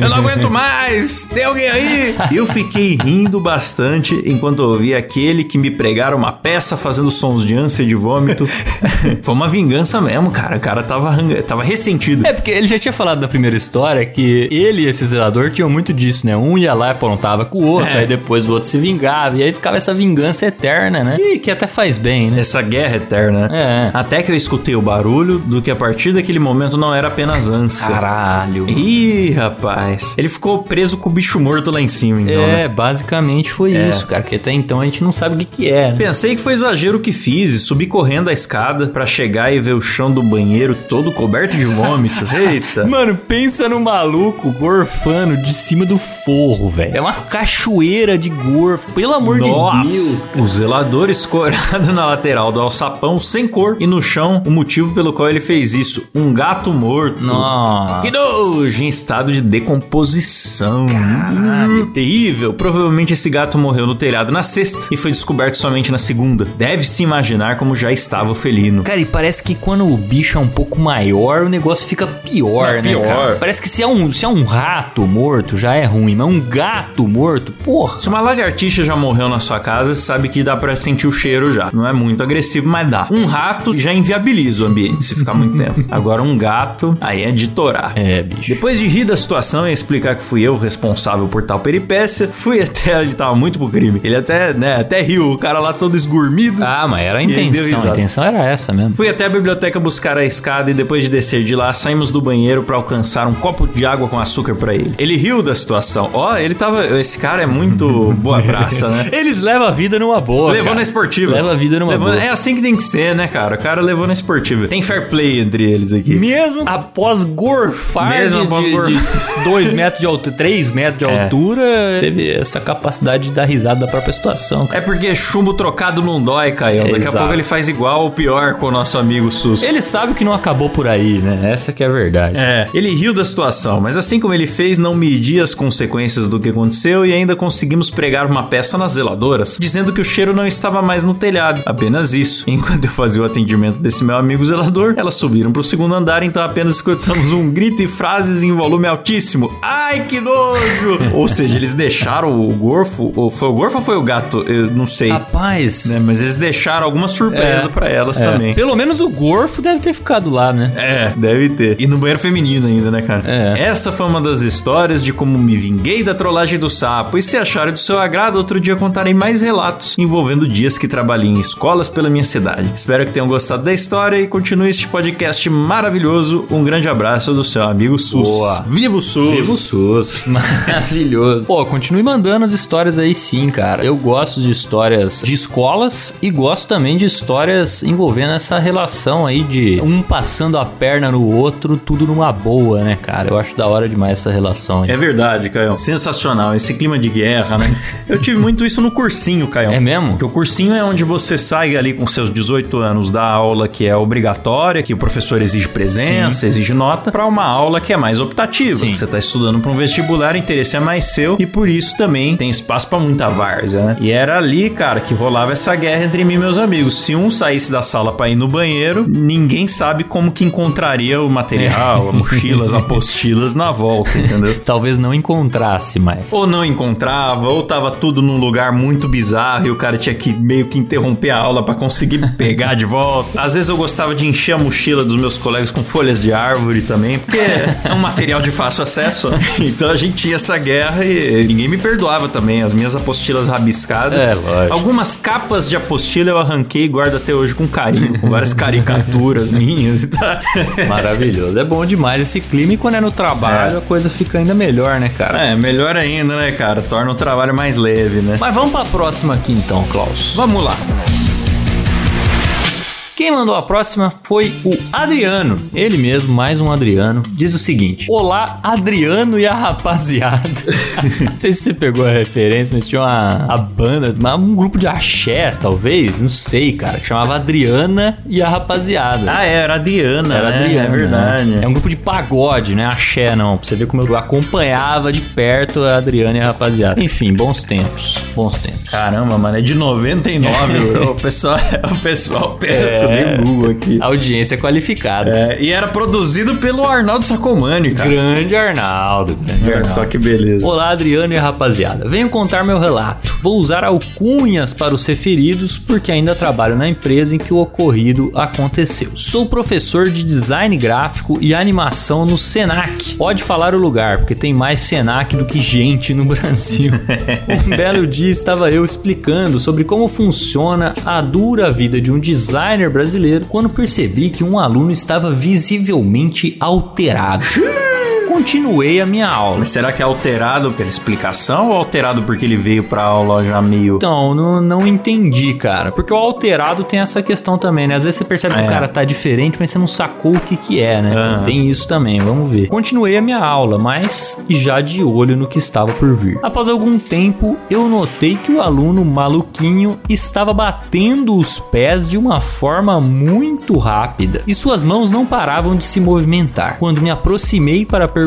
S1: Eu não aguento mais! Tem alguém aí? Eu fiquei rindo bastante enquanto ouvia aquele que me pregaram uma peça fazendo sons de ânsia e de vômito. Foi uma vingança mesmo, cara. O cara tava, tava ressentido.
S2: É, porque ele já tinha falado na primeira história que ele e esse zelador tinham muito disso, né? Um ia lá e apontava com o outro,
S1: É.
S2: aí depois o outro se vingava, e aí ficava essa vingança eterna, né? E que até faz bem, né?
S1: Essa guerra eterna.
S2: É.
S1: Até que eu escutei o barulho do que a partir daquele momento não era apenas ânsia.
S2: Caralho.
S1: Ih, rapaz. Ele ficou preso com o bicho morto lá em cima, então, né?
S2: É, basicamente foi
S1: É.
S2: isso, cara. Porque até então a gente não sabe o que, que é. né?
S1: Pensei que foi exagero o que fiz e subi correndo a escada pra chegar e ver o chão do banheiro todo coberto de vômito. Eita.
S2: Mano, pensa no maluco gorfando de cima do forro, velho. É uma cachoeira de gorfo, pelo amor de Deus.
S1: Nossa, o zelador escorado na lateral do alçapão sem cor e no chão o motivo pelo qual ele fez isso, um gato morto.
S2: Nossa.
S1: Que nojo, em estado de decomposição. Hum, terrível. Provavelmente esse gato morreu no telhado na sexta e foi descoberto somente na segunda. Deve-se imaginar como já estava o felino.
S2: Cara, e parece que quando o bicho é um pouco maior, o negócio fica pior,
S1: É
S2: né,
S1: pior.
S2: cara? Parece que se é, um, se é um rato morto, já é ruim, mas um gato morto, porra.
S1: Se uma lagartixa já morreu na sua casa, você sabe que dá pra sentir o cheiro já. Não é muito agressivo, mas dá. Um rato já inviabiliza o ambiente se ficar muito tempo. Agora um gato, aí é de torar.
S2: É, bicho.
S1: Depois de rir da situação e explicar que fui eu o responsável por tal peripécia, fui até. Ele tava muito pro crime. Ele até, né, até riu, o cara lá todo esgurmido.
S2: Ah, mas era a intenção. A intenção era essa mesmo.
S1: Fui até a biblioteca buscar a escada e depois de descer de lá, saímos do banheiro pra alcançar um copo de água com açúcar pra ele. Ele riu da situação. Ó, ele tava. Esse cara é muito boa praça, né?
S2: Eles levam a vida numa boa.
S1: Levou
S2: cara.
S1: na esportiva.
S2: Leva a vida numa
S1: Levou-
S2: boa.
S1: É assim que tem que ser, né, cara? O cara levou na esportiva. Tem fair play entre eles aqui.
S2: Mesmo após gorfar
S1: Mesmo
S2: de,
S1: após
S2: de,
S1: gorfar.
S2: de dois metros de altura, três metros de
S1: É.
S2: altura, teve essa capacidade de dar risada da própria situação, cara.
S1: É porque chumbo trocado não dói, Caio. Daqui
S2: Exato.
S1: a pouco ele faz igual ou pior com o nosso amigo Sus.
S2: Ele sabe que não acabou por aí, né? Essa que é a verdade.
S1: É, ele riu da situação, mas assim como ele fez, não media as consequências do que aconteceu e ainda conseguimos pregar uma peça na zeladoras, dizendo que o cheiro não estava mais no telhado. Apenas isso. Enquanto eu fazia o atendimento desse meu amigo zelador, elas subiram pro segundo andar, então apenas escutamos um grito e frases em volume altíssimo. Ai, que nojo! ou seja, eles deixaram o gorfo, ou foi o gorfo ou foi o gato? Eu não sei.
S2: Rapaz.
S1: Né, mas eles deixaram alguma surpresa
S2: É.
S1: pra elas
S2: É.
S1: também.
S2: Pelo menos o gorfo deve ter ficado lá, né?
S1: É, deve ter. E no banheiro feminino ainda, né, cara?
S2: É.
S1: Essa foi uma das histórias de como me vinguei da trollagem do sapo. E se acharem do seu agrado, outro dia contarei mais relatos envolvendo dias que trabalhei em escolas pela minha cidade. Espero que tenham gostado da história e continue este podcast maravilhoso. Um grande abraço do seu amigo Sus.
S2: Boa.
S1: Viva o Sus!
S2: Viva o SUS. Maravilhoso. Pô, continue mandando as histórias aí sim, cara. Eu gosto de histórias de escolas e gosto também de histórias envolvendo essa relação aí de um passando a perna no outro, tudo numa boa, né, cara? Eu acho da hora demais essa relação aí.
S1: É verdade, Caio. Sensacional. Esse clima de guerra, né? Eu tive muito isso no cursinho, Caio.
S2: É mesmo?
S1: Porque o cursinho é onde você sai ali com seus 18 anos da aula que é obrigatória, que o professor exige presença, exige nota, pra uma aula que é mais optativa.
S2: Sim.
S1: Que você tá estudando pra um vestibular, o interesse é mais seu e por isso também tem espaço pra muita várzea, né? E era ali, cara, que rolava essa guerra entre mim e meus amigos. Se um saísse da sala pra ir no banheiro, ninguém sabe como que encontraria o material, a mochila, as apostilas na volta, entendeu?
S2: Talvez não encontrasse mais.
S1: Ou não encontrava, ou tava tudo num lugar muito bizarro e o cara tinha que meio que interromper a aula pra conseguir pegar de volta. Às vezes eu gostava de encher a mochila dos meus colegas com folhas de árvore também, porque é um material de fácil acesso. Então a gente tinha essa guerra e ninguém me perdoava também. As minhas apostilas rabiscadas.
S2: É, lógico.
S1: Algumas capas de apostila eu arranquei e guardo até hoje com carinho, com várias caricaturas minhas e tal.
S2: Maravilhoso. É bom demais esse clima e quando é no trabalho
S1: É.
S2: a coisa fica ainda melhor, né, cara?
S1: É, melhor ainda, né, cara? Torna o trabalho mais leve, né?
S2: Mas vamos pra próxima aqui então, Klaus.
S1: Vamos lá.
S2: Quem mandou a próxima foi o Adriano. Ele mesmo, mais um Adriano. Diz o seguinte: Olá, Adriano e a rapaziada. não sei se você pegou a referência, mas tinha uma a banda, uma- um grupo de axé, talvez, não sei, cara, que chamava Adriana e a rapaziada.
S1: Ah, é, era Adriana,
S2: Era
S1: né?
S2: Adriana.
S1: É verdade.
S2: né? É um grupo de pagode, né? Axé, não. Pra você ver como eu acompanhava de perto a Adriana e a rapaziada. Enfim, bons tempos. Bons tempos.
S1: Caramba, mano, é de 99. o pessoal, o pessoal que eu dei um Google aqui.
S2: Audiência qualificada.
S1: É, e era produzido pelo Arnaldo Sacomani, cara.
S2: Grande Arnaldo. Grande
S1: Olha
S2: Arnaldo.
S1: só que beleza.
S2: Olá, Adriano e rapaziada. Venho contar meu relato. Vou usar alcunhas para os referidos porque ainda trabalho na empresa em que o ocorrido aconteceu. Sou professor de design gráfico e animação no Senac. Pode falar o lugar, porque tem mais Senac do que gente no Brasil. um belo dia estava eu explicando sobre como funciona a dura vida de um designer brasileiro quando percebi que um aluno estava visivelmente alterado. Continuei a minha aula.
S1: Mas será que é alterado pela explicação ou alterado porque ele veio pra aula já meio.
S2: Então, não, não entendi, cara. Porque o alterado tem essa questão também, né? Às vezes você percebe que
S1: É.
S2: o cara tá diferente, mas você não sacou o que que é, né?
S1: Aham.
S2: Tem isso também, vamos ver. Continuei a minha aula, mas já de olho no que estava por vir. Após algum tempo, eu notei que o aluno maluquinho estava batendo os pés de uma forma muito rápida e suas mãos não paravam de se movimentar. Quando me aproximei para perguntar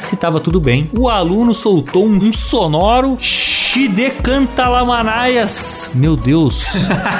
S2: se estava tudo bem, o aluno soltou um, sonoro Xidecantalamanaias. Meu Deus.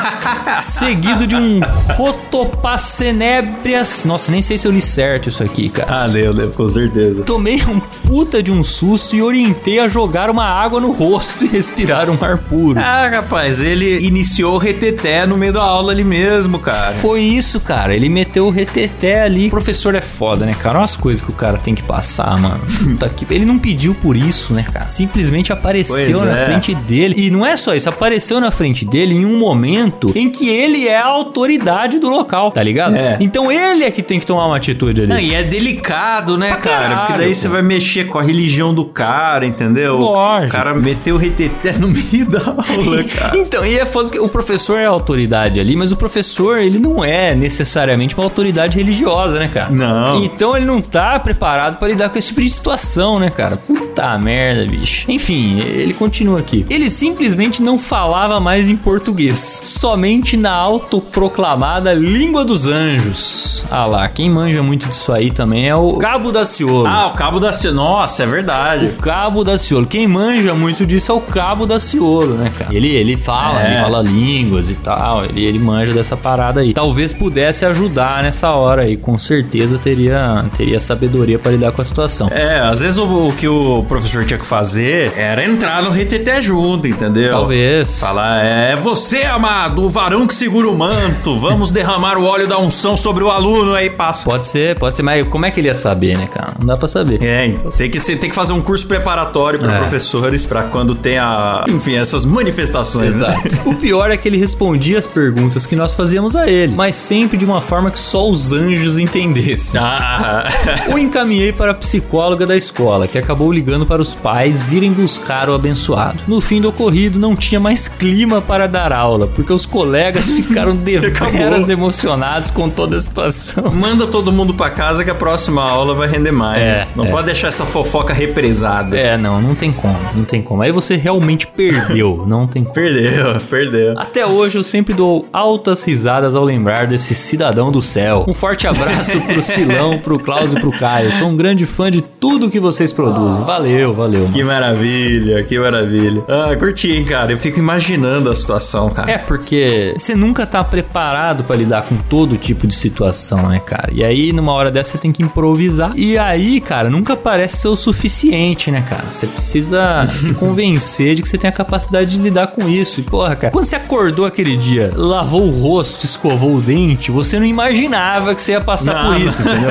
S2: Seguido de um Rotopacenébrias. Nossa, nem sei se eu li certo isso aqui, cara.
S1: Ah, leu, leu, com certeza.
S2: Tomei um puta de um susto e orientei a jogar uma água no rosto e respirar um ar puro.
S1: Ah, rapaz, ele iniciou o reteté no meio da aula ali mesmo, cara.
S2: Foi isso, cara. Ele meteu o reteté ali. O professor é foda, né, cara? Olha as coisas que o cara tem que passar, mano. Puta que... Ele não pediu por isso, né, cara? Simplesmente apareceu
S1: Pois
S2: na
S1: é.
S2: frente dele. E não é só isso, apareceu na frente dele em um momento em que ele é a autoridade do local, tá ligado?
S1: É.
S2: Então ele é que tem que tomar uma atitude ali.
S1: Não, e é delicado, né,
S2: Pra
S1: cara?
S2: caralho,
S1: Porque daí
S2: pô.
S1: você vai mexer com a religião do cara, entendeu?
S2: Lógico.
S1: O cara meteu o reteté no meio da aula, cara.
S2: Então, e é foda que o professor é a autoridade ali, mas o professor, ele não é necessariamente uma autoridade religiosa, né, cara?
S1: Não.
S2: Então ele não tá preparado pra lidar com esse tipo de situação, né, cara? Puta merda, bicho. Enfim, ele continua aqui. Ele simplesmente não falava mais em português, somente na autoproclamada língua dos anjos. Ah lá, quem manja muito disso aí também é o Cabo da Ciolo.
S1: Ah, o Cabo da Ciolo. Nossa, é verdade.
S2: O Cabo da Ciolo. Quem manja muito disso é o Cabo da Ciolo, né, cara? Ele, ele fala,
S1: É.
S2: ele fala línguas e tal. Ele, ele manja dessa parada aí. Talvez pudesse ajudar nessa hora aí. Com certeza teria, teria sabedoria pra lidar com a situação.
S1: É, às vezes o, o que o professor tinha que fazer era entrar no reteté junto, entendeu?
S2: Talvez.
S1: Falar, é você, amado, o varão que segura o manto, vamos derramar o óleo da unção sobre o aluno, aí passa.
S2: Pode ser, pode ser, mas como é que ele ia saber, né, cara? Não dá pra saber.
S1: É, então. Tem que, ser, tem que fazer um curso preparatório para
S2: É.
S1: professores pra quando tem a. Enfim, essas manifestações. né?
S2: Exato. o pior é que ele respondia as perguntas que nós fazíamos a ele, mas sempre de uma forma que só os anjos entendessem.
S1: Ah,
S2: O encaminhei para a psicóloga da escola, que acabou ligando para os pais virem buscar o abençoado. No fim do ocorrido, não tinha mais clima para dar aula, porque os colegas ficaram deveras emocionados com toda a situação.
S1: manda todo mundo pra casa que a próxima aula vai render mais.
S2: É,
S1: Não
S2: é.
S1: pode deixar essa fofoca represada.
S2: É, não, não tem como, não tem como. Aí você realmente perdeu, não tem como.
S1: Perdeu, perdeu.
S2: Até hoje eu sempre dou altas risadas ao lembrar desse cidadão do céu. Um forte abraço pro Silão, pro Klaus e pro Caio. Sou um grande fã de tudo que vocês produzem. Valeu, valeu.
S1: Que maravilha, que maravilha. Ah, curti, hein, cara. Eu fico imaginando a situação, cara.
S2: É porque você nunca tá preparado pra lidar com todo tipo de situação, né, cara? E aí, numa hora dessa, você tem que improvisar. E aí, cara, nunca parece ser o suficiente, né, cara? Você precisa se convencer de que você tem a capacidade de lidar com isso. E, porra, cara, quando você acordou aquele dia, lavou o rosto, escovou o dente, você não imaginava que você ia passar
S1: Não.
S2: por isso, entendeu?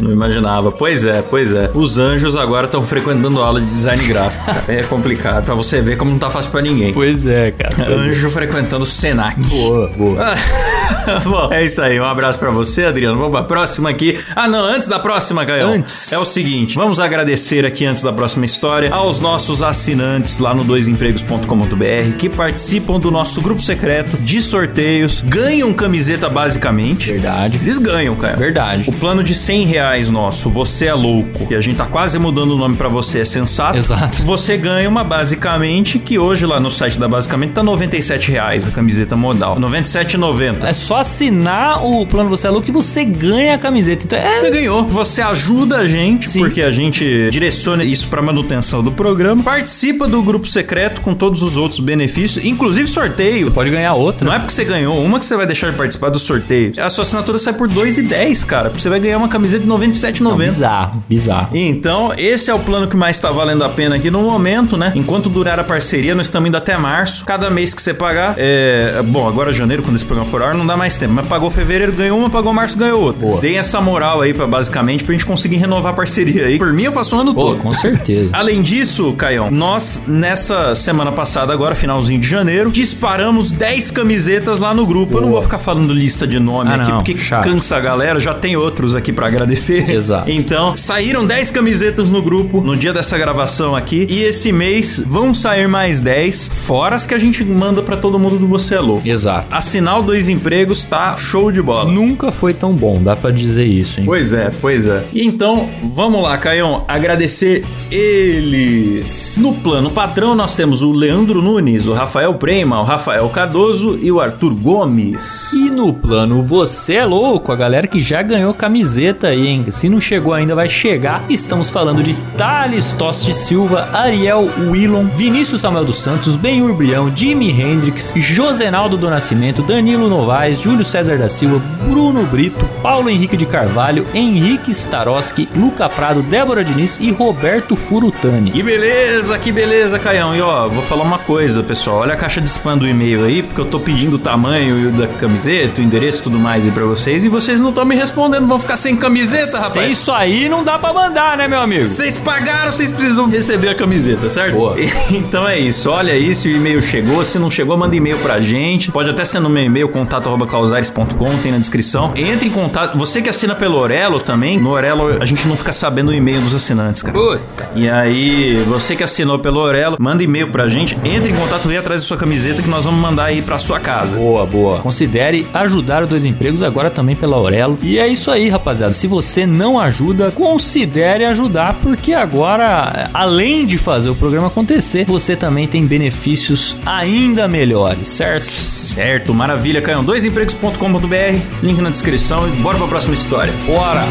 S1: Não imaginava. Pois é, pois é. Os anjos agora estão frequentando aula de design gráfico. É complicado. Pra você ver como não tá fácil pra ninguém.
S2: pois é, cara.
S1: Anjo frequentando o Senac.
S2: Boa, boa.
S1: Bom, é isso aí. Um abraço pra você, Adriano. Vamos pra próxima aqui. Ah, não, antes da próxima, Gael.
S2: Antes.
S1: É o seguinte, vamos agradecer aqui antes da próxima história aos nossos assinantes lá no doisempregos.com.br que participam do nosso grupo secreto de sorteios, ganham camiseta basicamente.
S2: Verdade.
S1: Eles ganham, cara.
S2: Verdade.
S1: O plano de 100 reais nosso, Você é Louco, que a gente tá quase mudando o nome pra Você é Sensato.
S2: Exato.
S1: Você ganha uma Basicamente, que hoje lá no site da Basicamente tá 97 reais a camiseta modal. 97,90.
S2: É só assinar o plano Você é Louco que você ganha a camiseta. Então
S1: Você
S2: é.
S1: ganhou. Você ajuda a gente,
S2: Sim.
S1: porque a gente direciona isso pra manutenção do programa. Participa do grupo secreto com todos os outros benefícios, inclusive sorteio.
S2: Você pode ganhar outra.
S1: Não é porque você ganhou uma que você vai deixar de participar do sorteio. A sua assinatura sai por 2,10, cara. Você vai ganhar uma camiseta de 97,90.
S2: Não, bizarro, bizarro.
S1: Então, esse é o plano que mais tá valendo a pena aqui no momento, né? Enquanto durar a parceria, nós estamos indo até março. Cada mês que você pagar, é. Bom, agora janeiro, quando esse programa for ar, não dá mais tempo. Mas pagou fevereiro, ganhou uma, pagou março, ganhou outra.
S2: Boa.
S1: Deem essa moral aí, pra, basicamente, pra gente conseguir renovar a parceria aí. Por mim, eu faço o ano
S2: Pô,
S1: todo.
S2: com certeza.
S1: Além disso, Caião, nós, nessa semana passada, agora, finalzinho de janeiro, disparamos 10 camisetas lá no grupo. Eu não
S2: Boa.
S1: vou ficar falando lista de nome
S2: Ah,
S1: aqui,
S2: não,
S1: porque
S2: chato.
S1: cansa a galera. Já tem outros aqui pra agradecer.
S2: Exato.
S1: Então, saíram 10 camisetas no grupo no dia dessa gravação aqui. E esse mês vão sair mais 10, fora as que a gente manda pra todo mundo do Você é Louco.
S2: Exato.
S1: Assinar o Dois Empregos tá show de bola.
S2: Nunca foi tão bom, dá pra dizer isso, hein?
S1: Pois é, pois é. E então, vamos lá, Caião, agradecer eles. No plano patrão, nós temos o Leandro Nunes, o Rafael Prema, o Rafael Cardoso e o Arthur Gomes.
S2: E no plano Você é Louco, a galera que já ganhou camiseta aí, hein? Se não chegou ainda, vai chegar. Estamos falando de Thales Toste Silva, Ariel Willon, Vinícius Samuel dos Santos, Benhur Brião, Jimi Hendrix, Josenaldo do Nascimento, Danilo Novaes, Júlio César da Silva, Bruno Brito, Paulo Henrique de Carvalho, Henrique Staroski, Luca Prado, Débora Diniz e Roberto Furutani.
S1: Que beleza, que beleza, Caião. E ó, vou falar uma coisa, pessoal. Olha a caixa de spam do e-mail aí, porque eu tô pedindo o tamanho da camiseta, o endereço e tudo mais aí pra vocês. E vocês não estão me respondendo. Vão ficar sem camiseta, rapaz.
S2: Sem isso aí não dá pra mandar, né, meu amigo?
S1: Vocês pagaram, vocês precisam receber a camiseta, certo?
S2: Boa.
S1: Então é isso. Olha aí se o e-mail chegou. Se não chegou, manda e-mail pra gente. Pode até ser no meu e-mail, contato.causares.com, tem na descrição. Entre em contato. Você que assina pelo Orelo também, no Orelo a gente não fica sabendo o e-mail dos assinantes, cara.
S2: Puta.
S1: E aí, você que assinou pelo Orelo, manda e-mail pra gente, entre em contato, vem atrás da sua camiseta que nós vamos mandar aí pra sua casa.
S2: Boa, boa. Considere ajudar o Dois Empregos agora também pela Aurelo. E é isso aí, rapaziada. Se você não ajuda, considere ajudar, porque agora, além de fazer o programa acontecer, você também tem benefícios ainda melhores, certo?
S1: Certo, maravilha, Caião. Doisempregos.com.br, link na descrição e bora pra próxima história.
S2: Bora!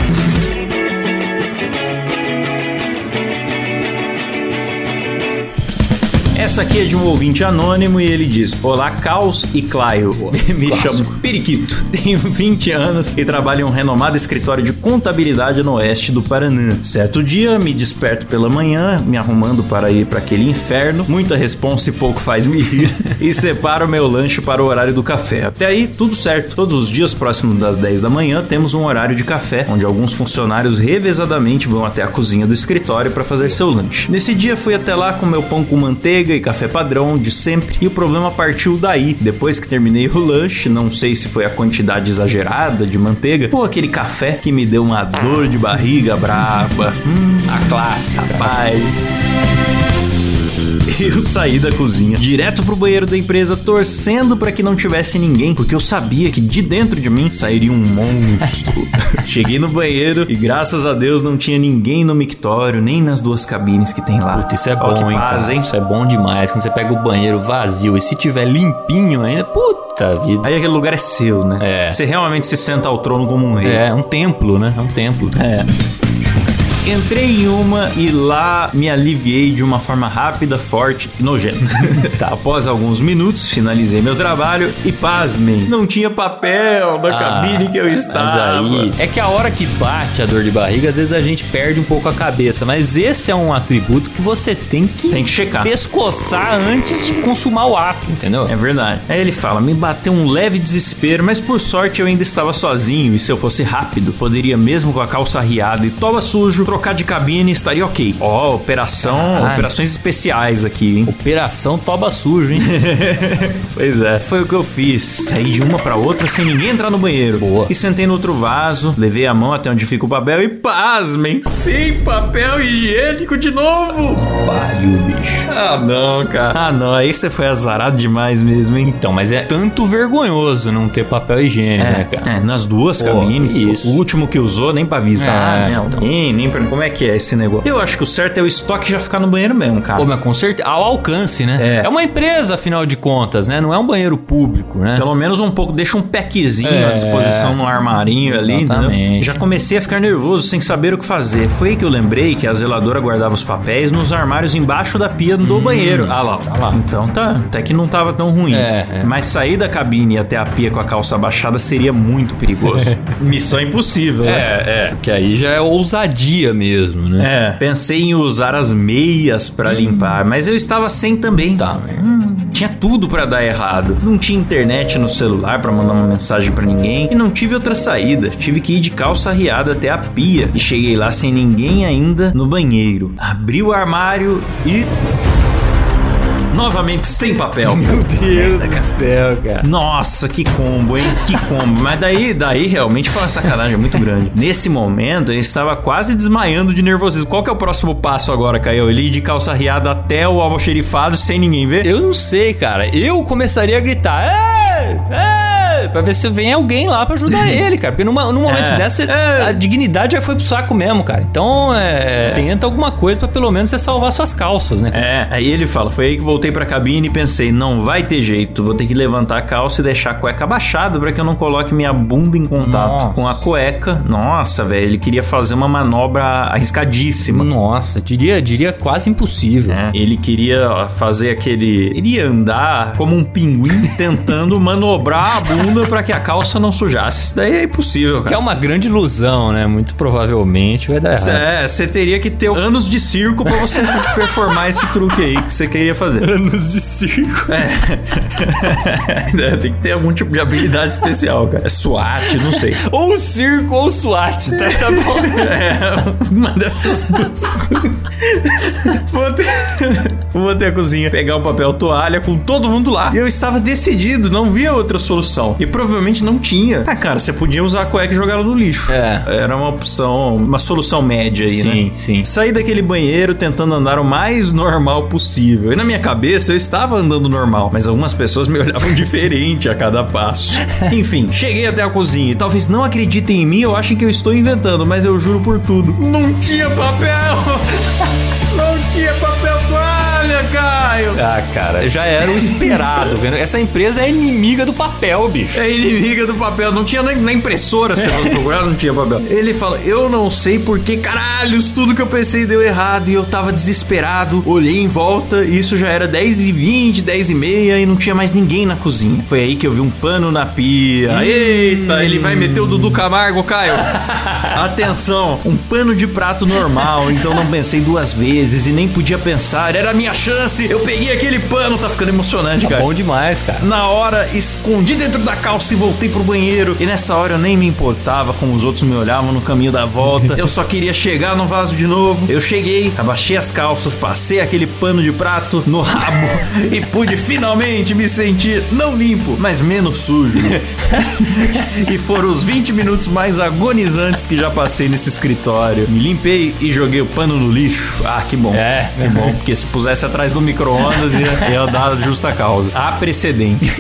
S1: Essa aqui é de um ouvinte anônimo e ele diz: Olá, Caos e Claio. Me chamo Periquito, tenho 20 anos e trabalho em um renomado escritório de contabilidade no oeste do Paraná. Certo dia, me desperto pela manhã, me arrumando para ir para aquele inferno, muita responsa e pouco faz me rir, e separo meu lanche para o horário do café. Até aí, tudo certo. Todos os dias, próximo das 10 da manhã, temos um horário de café, onde alguns funcionários revezadamente vão até a cozinha do escritório para fazer seu lanche. Nesse dia, fui até lá com meu pão com manteiga e café padrão de sempre, e o problema partiu daí. Depois que terminei o lanche, não sei se foi a quantidade exagerada de manteiga ou aquele café que me deu uma dor de barriga braba. Hum,
S2: A clássica.
S1: Rapaz. Eu saí da cozinha direto pro banheiro da empresa, torcendo para que não tivesse ninguém, porque eu sabia que de dentro de mim sairia um monstro. Cheguei no banheiro e graças a Deus não tinha ninguém no mictório, nem nas duas cabines que tem lá.
S2: Puta, isso é
S1: Ó,
S2: bom, hein,
S1: paz,
S2: cara? Isso é bom demais. Quando você pega o banheiro vazio e se tiver limpinho ainda, puta vida.
S1: Aí aquele lugar é seu, né?
S2: É.
S1: Você realmente se senta ao trono como um rei.
S2: É, um templo, né? É um templo.
S1: É. Entrei em uma e lá me aliviei de uma forma rápida, forte e nojenta. tá, após alguns minutos, finalizei meu trabalho e pasmem, não tinha papel na cabine que eu
S2: Ah,
S1: estava.
S2: aí, é que a hora que bate a dor de barriga, às vezes a gente perde um pouco a cabeça. Mas esse é um atributo que você tem que,
S1: Tem que checar.
S2: pescoçar antes de consumar o ato, entendeu?
S1: É verdade. Aí ele fala: me bateu um leve desespero, mas por sorte eu ainda estava sozinho e se eu fosse rápido, poderia mesmo com a calça riada e toba sujo, trocar de cabine estaria ok. Ó, operação,
S2: Caralho.
S1: operações especiais aqui, hein?
S2: Operação toba sujo, hein?
S1: pois é, foi o que eu fiz. Saí de uma pra outra sem ninguém entrar no banheiro.
S2: Boa.
S1: E sentei no outro vaso, levei a mão até onde fica o papel e pasmem, sem papel higiênico de novo.
S2: Pariu, bicho.
S1: Ah, não, cara. Ah, não, aí você foi azarado demais mesmo, hein?
S2: Então, mas é tanto vergonhoso não ter papel higiênico, né, cara?
S1: É, nas duas
S2: Pô,
S1: cabines.
S2: isso.
S1: O último que usou, nem pra avisar,
S2: É,
S1: né?
S2: então.
S1: Alguém, nem pra... Como é que é esse negócio? Eu acho que o certo é o estoque já ficar no banheiro mesmo, cara.
S2: Pô, mas com certeza, ao alcance, né?
S1: É.
S2: uma empresa, afinal de contas, né? Não é um banheiro público, né?
S1: Pelo menos um pouco, deixa um packzinho
S2: É,
S1: à disposição no armarinho ali, entendeu?
S2: exatamente.
S1: Já comecei a ficar nervoso sem saber o que fazer. Foi aí que eu lembrei que a zeladora guardava os papéis nos armários embaixo da pia do banheiro. Ah lá,
S2: tá lá.
S1: Então tá, até que não tava tão ruim.
S2: É, é.
S1: Mas sair da cabine até a pia com a calça abaixada seria muito perigoso. Missão impossível, né?
S2: É, é. Que aí já é ousadia mesmo, né?
S1: É, pensei em usar as meias pra limpar, mas eu estava sem também.
S2: Tá.
S1: Hum, tinha tudo pra dar errado. Não tinha internet no celular pra mandar uma mensagem pra ninguém e não tive outra saída. Tive que ir de calça riada até a pia e cheguei lá sem ninguém ainda no banheiro. Abri o armário e novamente sem papel.
S2: Meu Deus do céu, cara.
S1: Nossa, que combo, hein? Que combo. Mas daí, daí realmente foi uma sacanagem muito grande. Nesse momento, eu estava quase desmaiando de nervosismo. Qual que é o próximo passo agora, Caio? Ele ir de calça riada até o almoxerifado sem ninguém ver?
S2: Eu não sei, cara. Eu começaria a gritar. Ei! Ei! Pra ver se vem alguém lá pra ajudar ele, cara. Porque numa, num momento
S1: É.
S2: dessa,
S1: É.
S2: a dignidade já foi pro saco mesmo, cara. Então, é. Tenta alguma coisa pra pelo menos você salvar suas calças, né?
S1: É, aí ele fala: Foi aí que voltei pra cabine e pensei: Não vai ter jeito, vou ter que levantar a calça e deixar a cueca abaixada pra que eu não coloque minha bunda em contato
S2: Nossa.
S1: com a cueca. Nossa, velho, ele queria fazer uma manobra arriscadíssima.
S2: Nossa, diria, diria quase impossível.
S1: É, ele queria fazer aquele. Ele ia andar como um pinguim tentando manobrar a bunda pra que a calça não sujasse. Isso daí é impossível,
S2: Que é
S1: cara.
S2: uma grande ilusão, né? Muito provavelmente vai dar errado.
S1: É, você teria que ter anos de circo pra você performar esse truque aí que você queria fazer.
S2: Anos de circo.
S1: É, tem que ter algum tipo de habilidade especial, cara. É SWAT, não sei.
S2: Ou circo ou SWAT, tá, tá bom?
S1: É, uma dessas duas coisas. Vou até, vou até a cozinha, pegar um papel toalha com todo mundo lá. E eu estava decidido, não via outra solução. E provavelmente não tinha. Ah, cara, você podia usar a cueca e jogar ela no lixo.
S2: É.
S1: Era uma opção, uma solução média aí,
S2: Sim,
S1: né?
S2: sim.
S1: Saí daquele banheiro tentando andar o mais normal possível. E na minha cabeça eu estava andando normal, mas algumas pessoas me olhavam diferente a cada passo. Enfim, cheguei até a cozinha e talvez não acreditem em mim ou achem que eu estou inventando, mas eu juro por tudo. Não tinha papel!
S2: Ah, cara, já era o esperado, vendo? Essa empresa é inimiga do papel, bicho.
S1: É inimiga do papel. Não tinha nem na impressora, se você procurar, não tinha papel. Ele fala: Eu não sei porque, caralhos, tudo que eu pensei deu errado e eu tava desesperado. Olhei em volta e isso já era 10 e 20, 10 e meia e não tinha mais ninguém na cozinha. Foi aí que eu vi um pano na pia. Eita, ele vai meter o Dudu Camargo, Caio. Atenção, um pano de prato normal, então não pensei duas vezes e nem podia pensar. Era a minha chance. Eu peguei aquele pano, tá ficando emocionante, cara.
S2: Bom demais, cara.
S1: Na hora, escondi dentro da calça e voltei pro banheiro. E nessa hora eu nem me importava como os outros me olhavam no caminho da volta. Eu só queria chegar no vaso de novo. Eu cheguei, abaixei as calças, passei aquele pano de prato no rabo e pude finalmente me sentir não limpo, mas menos sujo. e foram os 20 minutos mais agonizantes que já passei nesse escritório. Me limpei e joguei o pano no lixo. Ah, que bom.
S2: É.
S1: que bom, porque se pusesse atrás do micro-ondas ia, ia dar justa causa. Há precedente.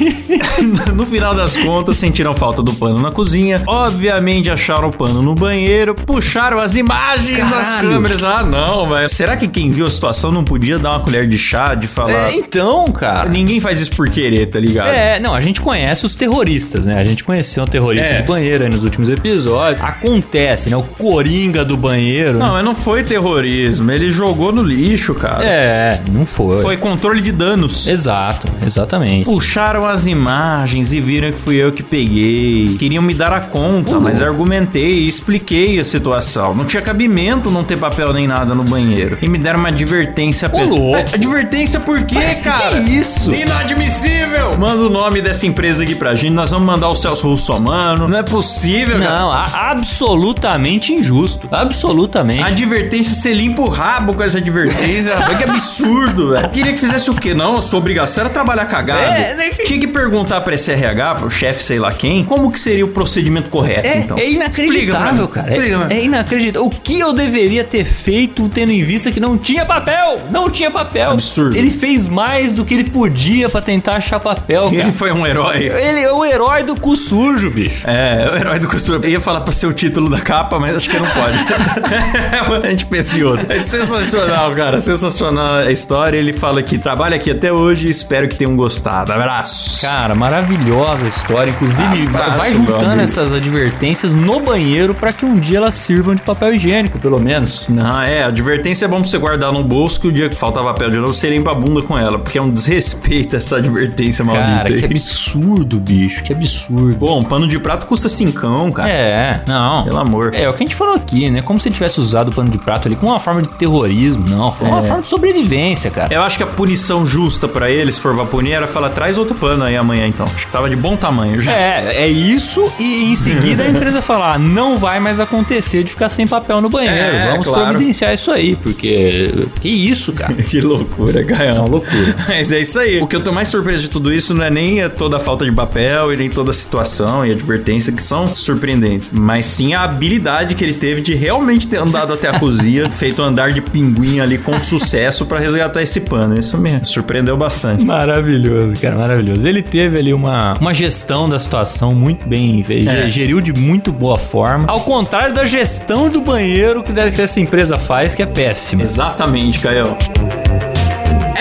S1: no final das contas, sentiram falta do pano na cozinha. Obviamente acharam o pano no banheiro, puxaram as imagens nas
S2: Caralho.
S1: câmeras. Ah, não, mas será que quem viu a situação não podia dar uma colher de chá de falar?
S2: É, então, cara.
S1: Ninguém faz isso por querer, tá ligado?
S2: É, não, a gente conhece os terroristas, né? A gente conheceu um terrorista
S1: É.
S2: de banheiro aí nos últimos episódios. Acontece, né? O coringa do banheiro.
S1: Não,
S2: né?
S1: mas não foi terrorismo. Ele jogou no lixo, cara.
S2: É, não foi.
S1: Foi controle de danos.
S2: Exato, exatamente.
S1: Puxaram as imagens e viram que fui eu que peguei. Queriam me dar a conta, mas argumentei e expliquei a situação. Não tinha cabimento não ter papel nem nada no banheiro. E me deram uma advertência.
S2: Ô, louco.
S1: É, Advertência por quê, cara?
S2: Que isso?
S1: Inadmissível! Manda o nome dessa empresa aqui pra gente. Nós vamos mandar o Celso Russomano. Não é possível.
S2: Não, absolutamente injusto. Absolutamente.
S1: Advertência, você limpa o rabo com essa advertência. que absurdo, velho. Queria que fizesse o quê? Não, a sua obrigação era trabalhar cagado.
S2: É, né?
S1: Tinha que perguntar pra esse RH, pro chefe, sei lá quem, como que seria o procedimento correto,
S2: É,
S1: então.
S2: é inacreditável,
S1: Explica
S2: cara. É, é inacreditável. O que eu deveria ter feito tendo em vista que não tinha papel? Não tinha papel.
S1: Absurdo.
S2: Ele fez mais do que ele podia pra tentar achar papel, cara.
S1: Ele foi um herói.
S2: Ele é o herói do cu sujo, bicho.
S1: É, o herói do costume. Eu ia falar pra ser o título da capa, mas acho que não pode. a gente pensa em outro. É sensacional, cara. Sensacional a história. Ele fala que trabalha aqui até hoje espero que tenham gostado. Abraço.
S2: Cara, maravilhosa história. Inclusive, vai-
S1: Abraço,
S2: vai juntando essas advertências no banheiro pra que um dia elas sirvam de papel higiênico, pelo menos.
S1: Não, é, advertência é bom pra você guardar no bolso que o dia que faltar papel de novo, você limpa a bunda com ela, porque é um desrespeito essa advertência maldita
S2: Cara, que absurdo, bicho. Que absurdo.
S1: Bom, pano de prato custa cincão, cara.
S2: É, não.
S1: Pelo amor.
S2: É, é o que a gente falou aqui, né? Como se tivesse usado o pano de prato ali como uma forma de terrorismo. Não, foi uma
S1: É.
S2: forma de sobrevivência, cara.
S1: Eu acho que a punição justa pra ele, se for pra punir, era falar, traz outro pano aí amanhã, então. Acho que tava de bom tamanho já.
S2: É, é isso e em seguida a empresa falar, não vai mais acontecer de ficar sem papel no banheiro.
S1: É,
S2: Vamos
S1: claro.
S2: providenciar isso aí, porque que isso, cara?
S1: Que loucura, cara.
S2: É uma loucura.
S1: Mas é isso aí. O que eu tô mais surpreso de tudo isso não é nem toda a falta de papel e nem toda a situação e advertência que são surpreendentes, mas sim a habilidade que ele teve de realmente ter andado até a cozinha, feito um andar de pinguim ali com sucesso pra resgatar esse pano. Isso me surpreendeu bastante.
S2: Maravilhoso, cara, maravilhoso. Ele teve ali uma, uma gestão da situação muito bem,
S1: É.
S2: geriu de muito boa forma. Ao contrário da gestão do banheiro que essa empresa faz, que é péssima.
S1: Exatamente, Caio.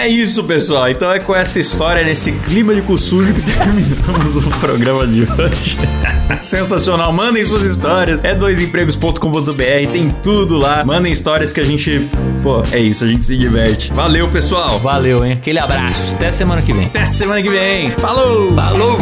S1: É isso, pessoal. Então é com essa história, nesse clima de cu sujo que terminamos o programa de hoje. Sensacional. Mandem suas histórias. É doisempregos.com.br. Tem tudo lá. Mandem histórias que a gente. Pô, é isso. A gente se diverte. Valeu, pessoal.
S2: Valeu, hein? Aquele abraço. Até semana que vem.
S1: Até semana que vem. Falou!
S2: Falou!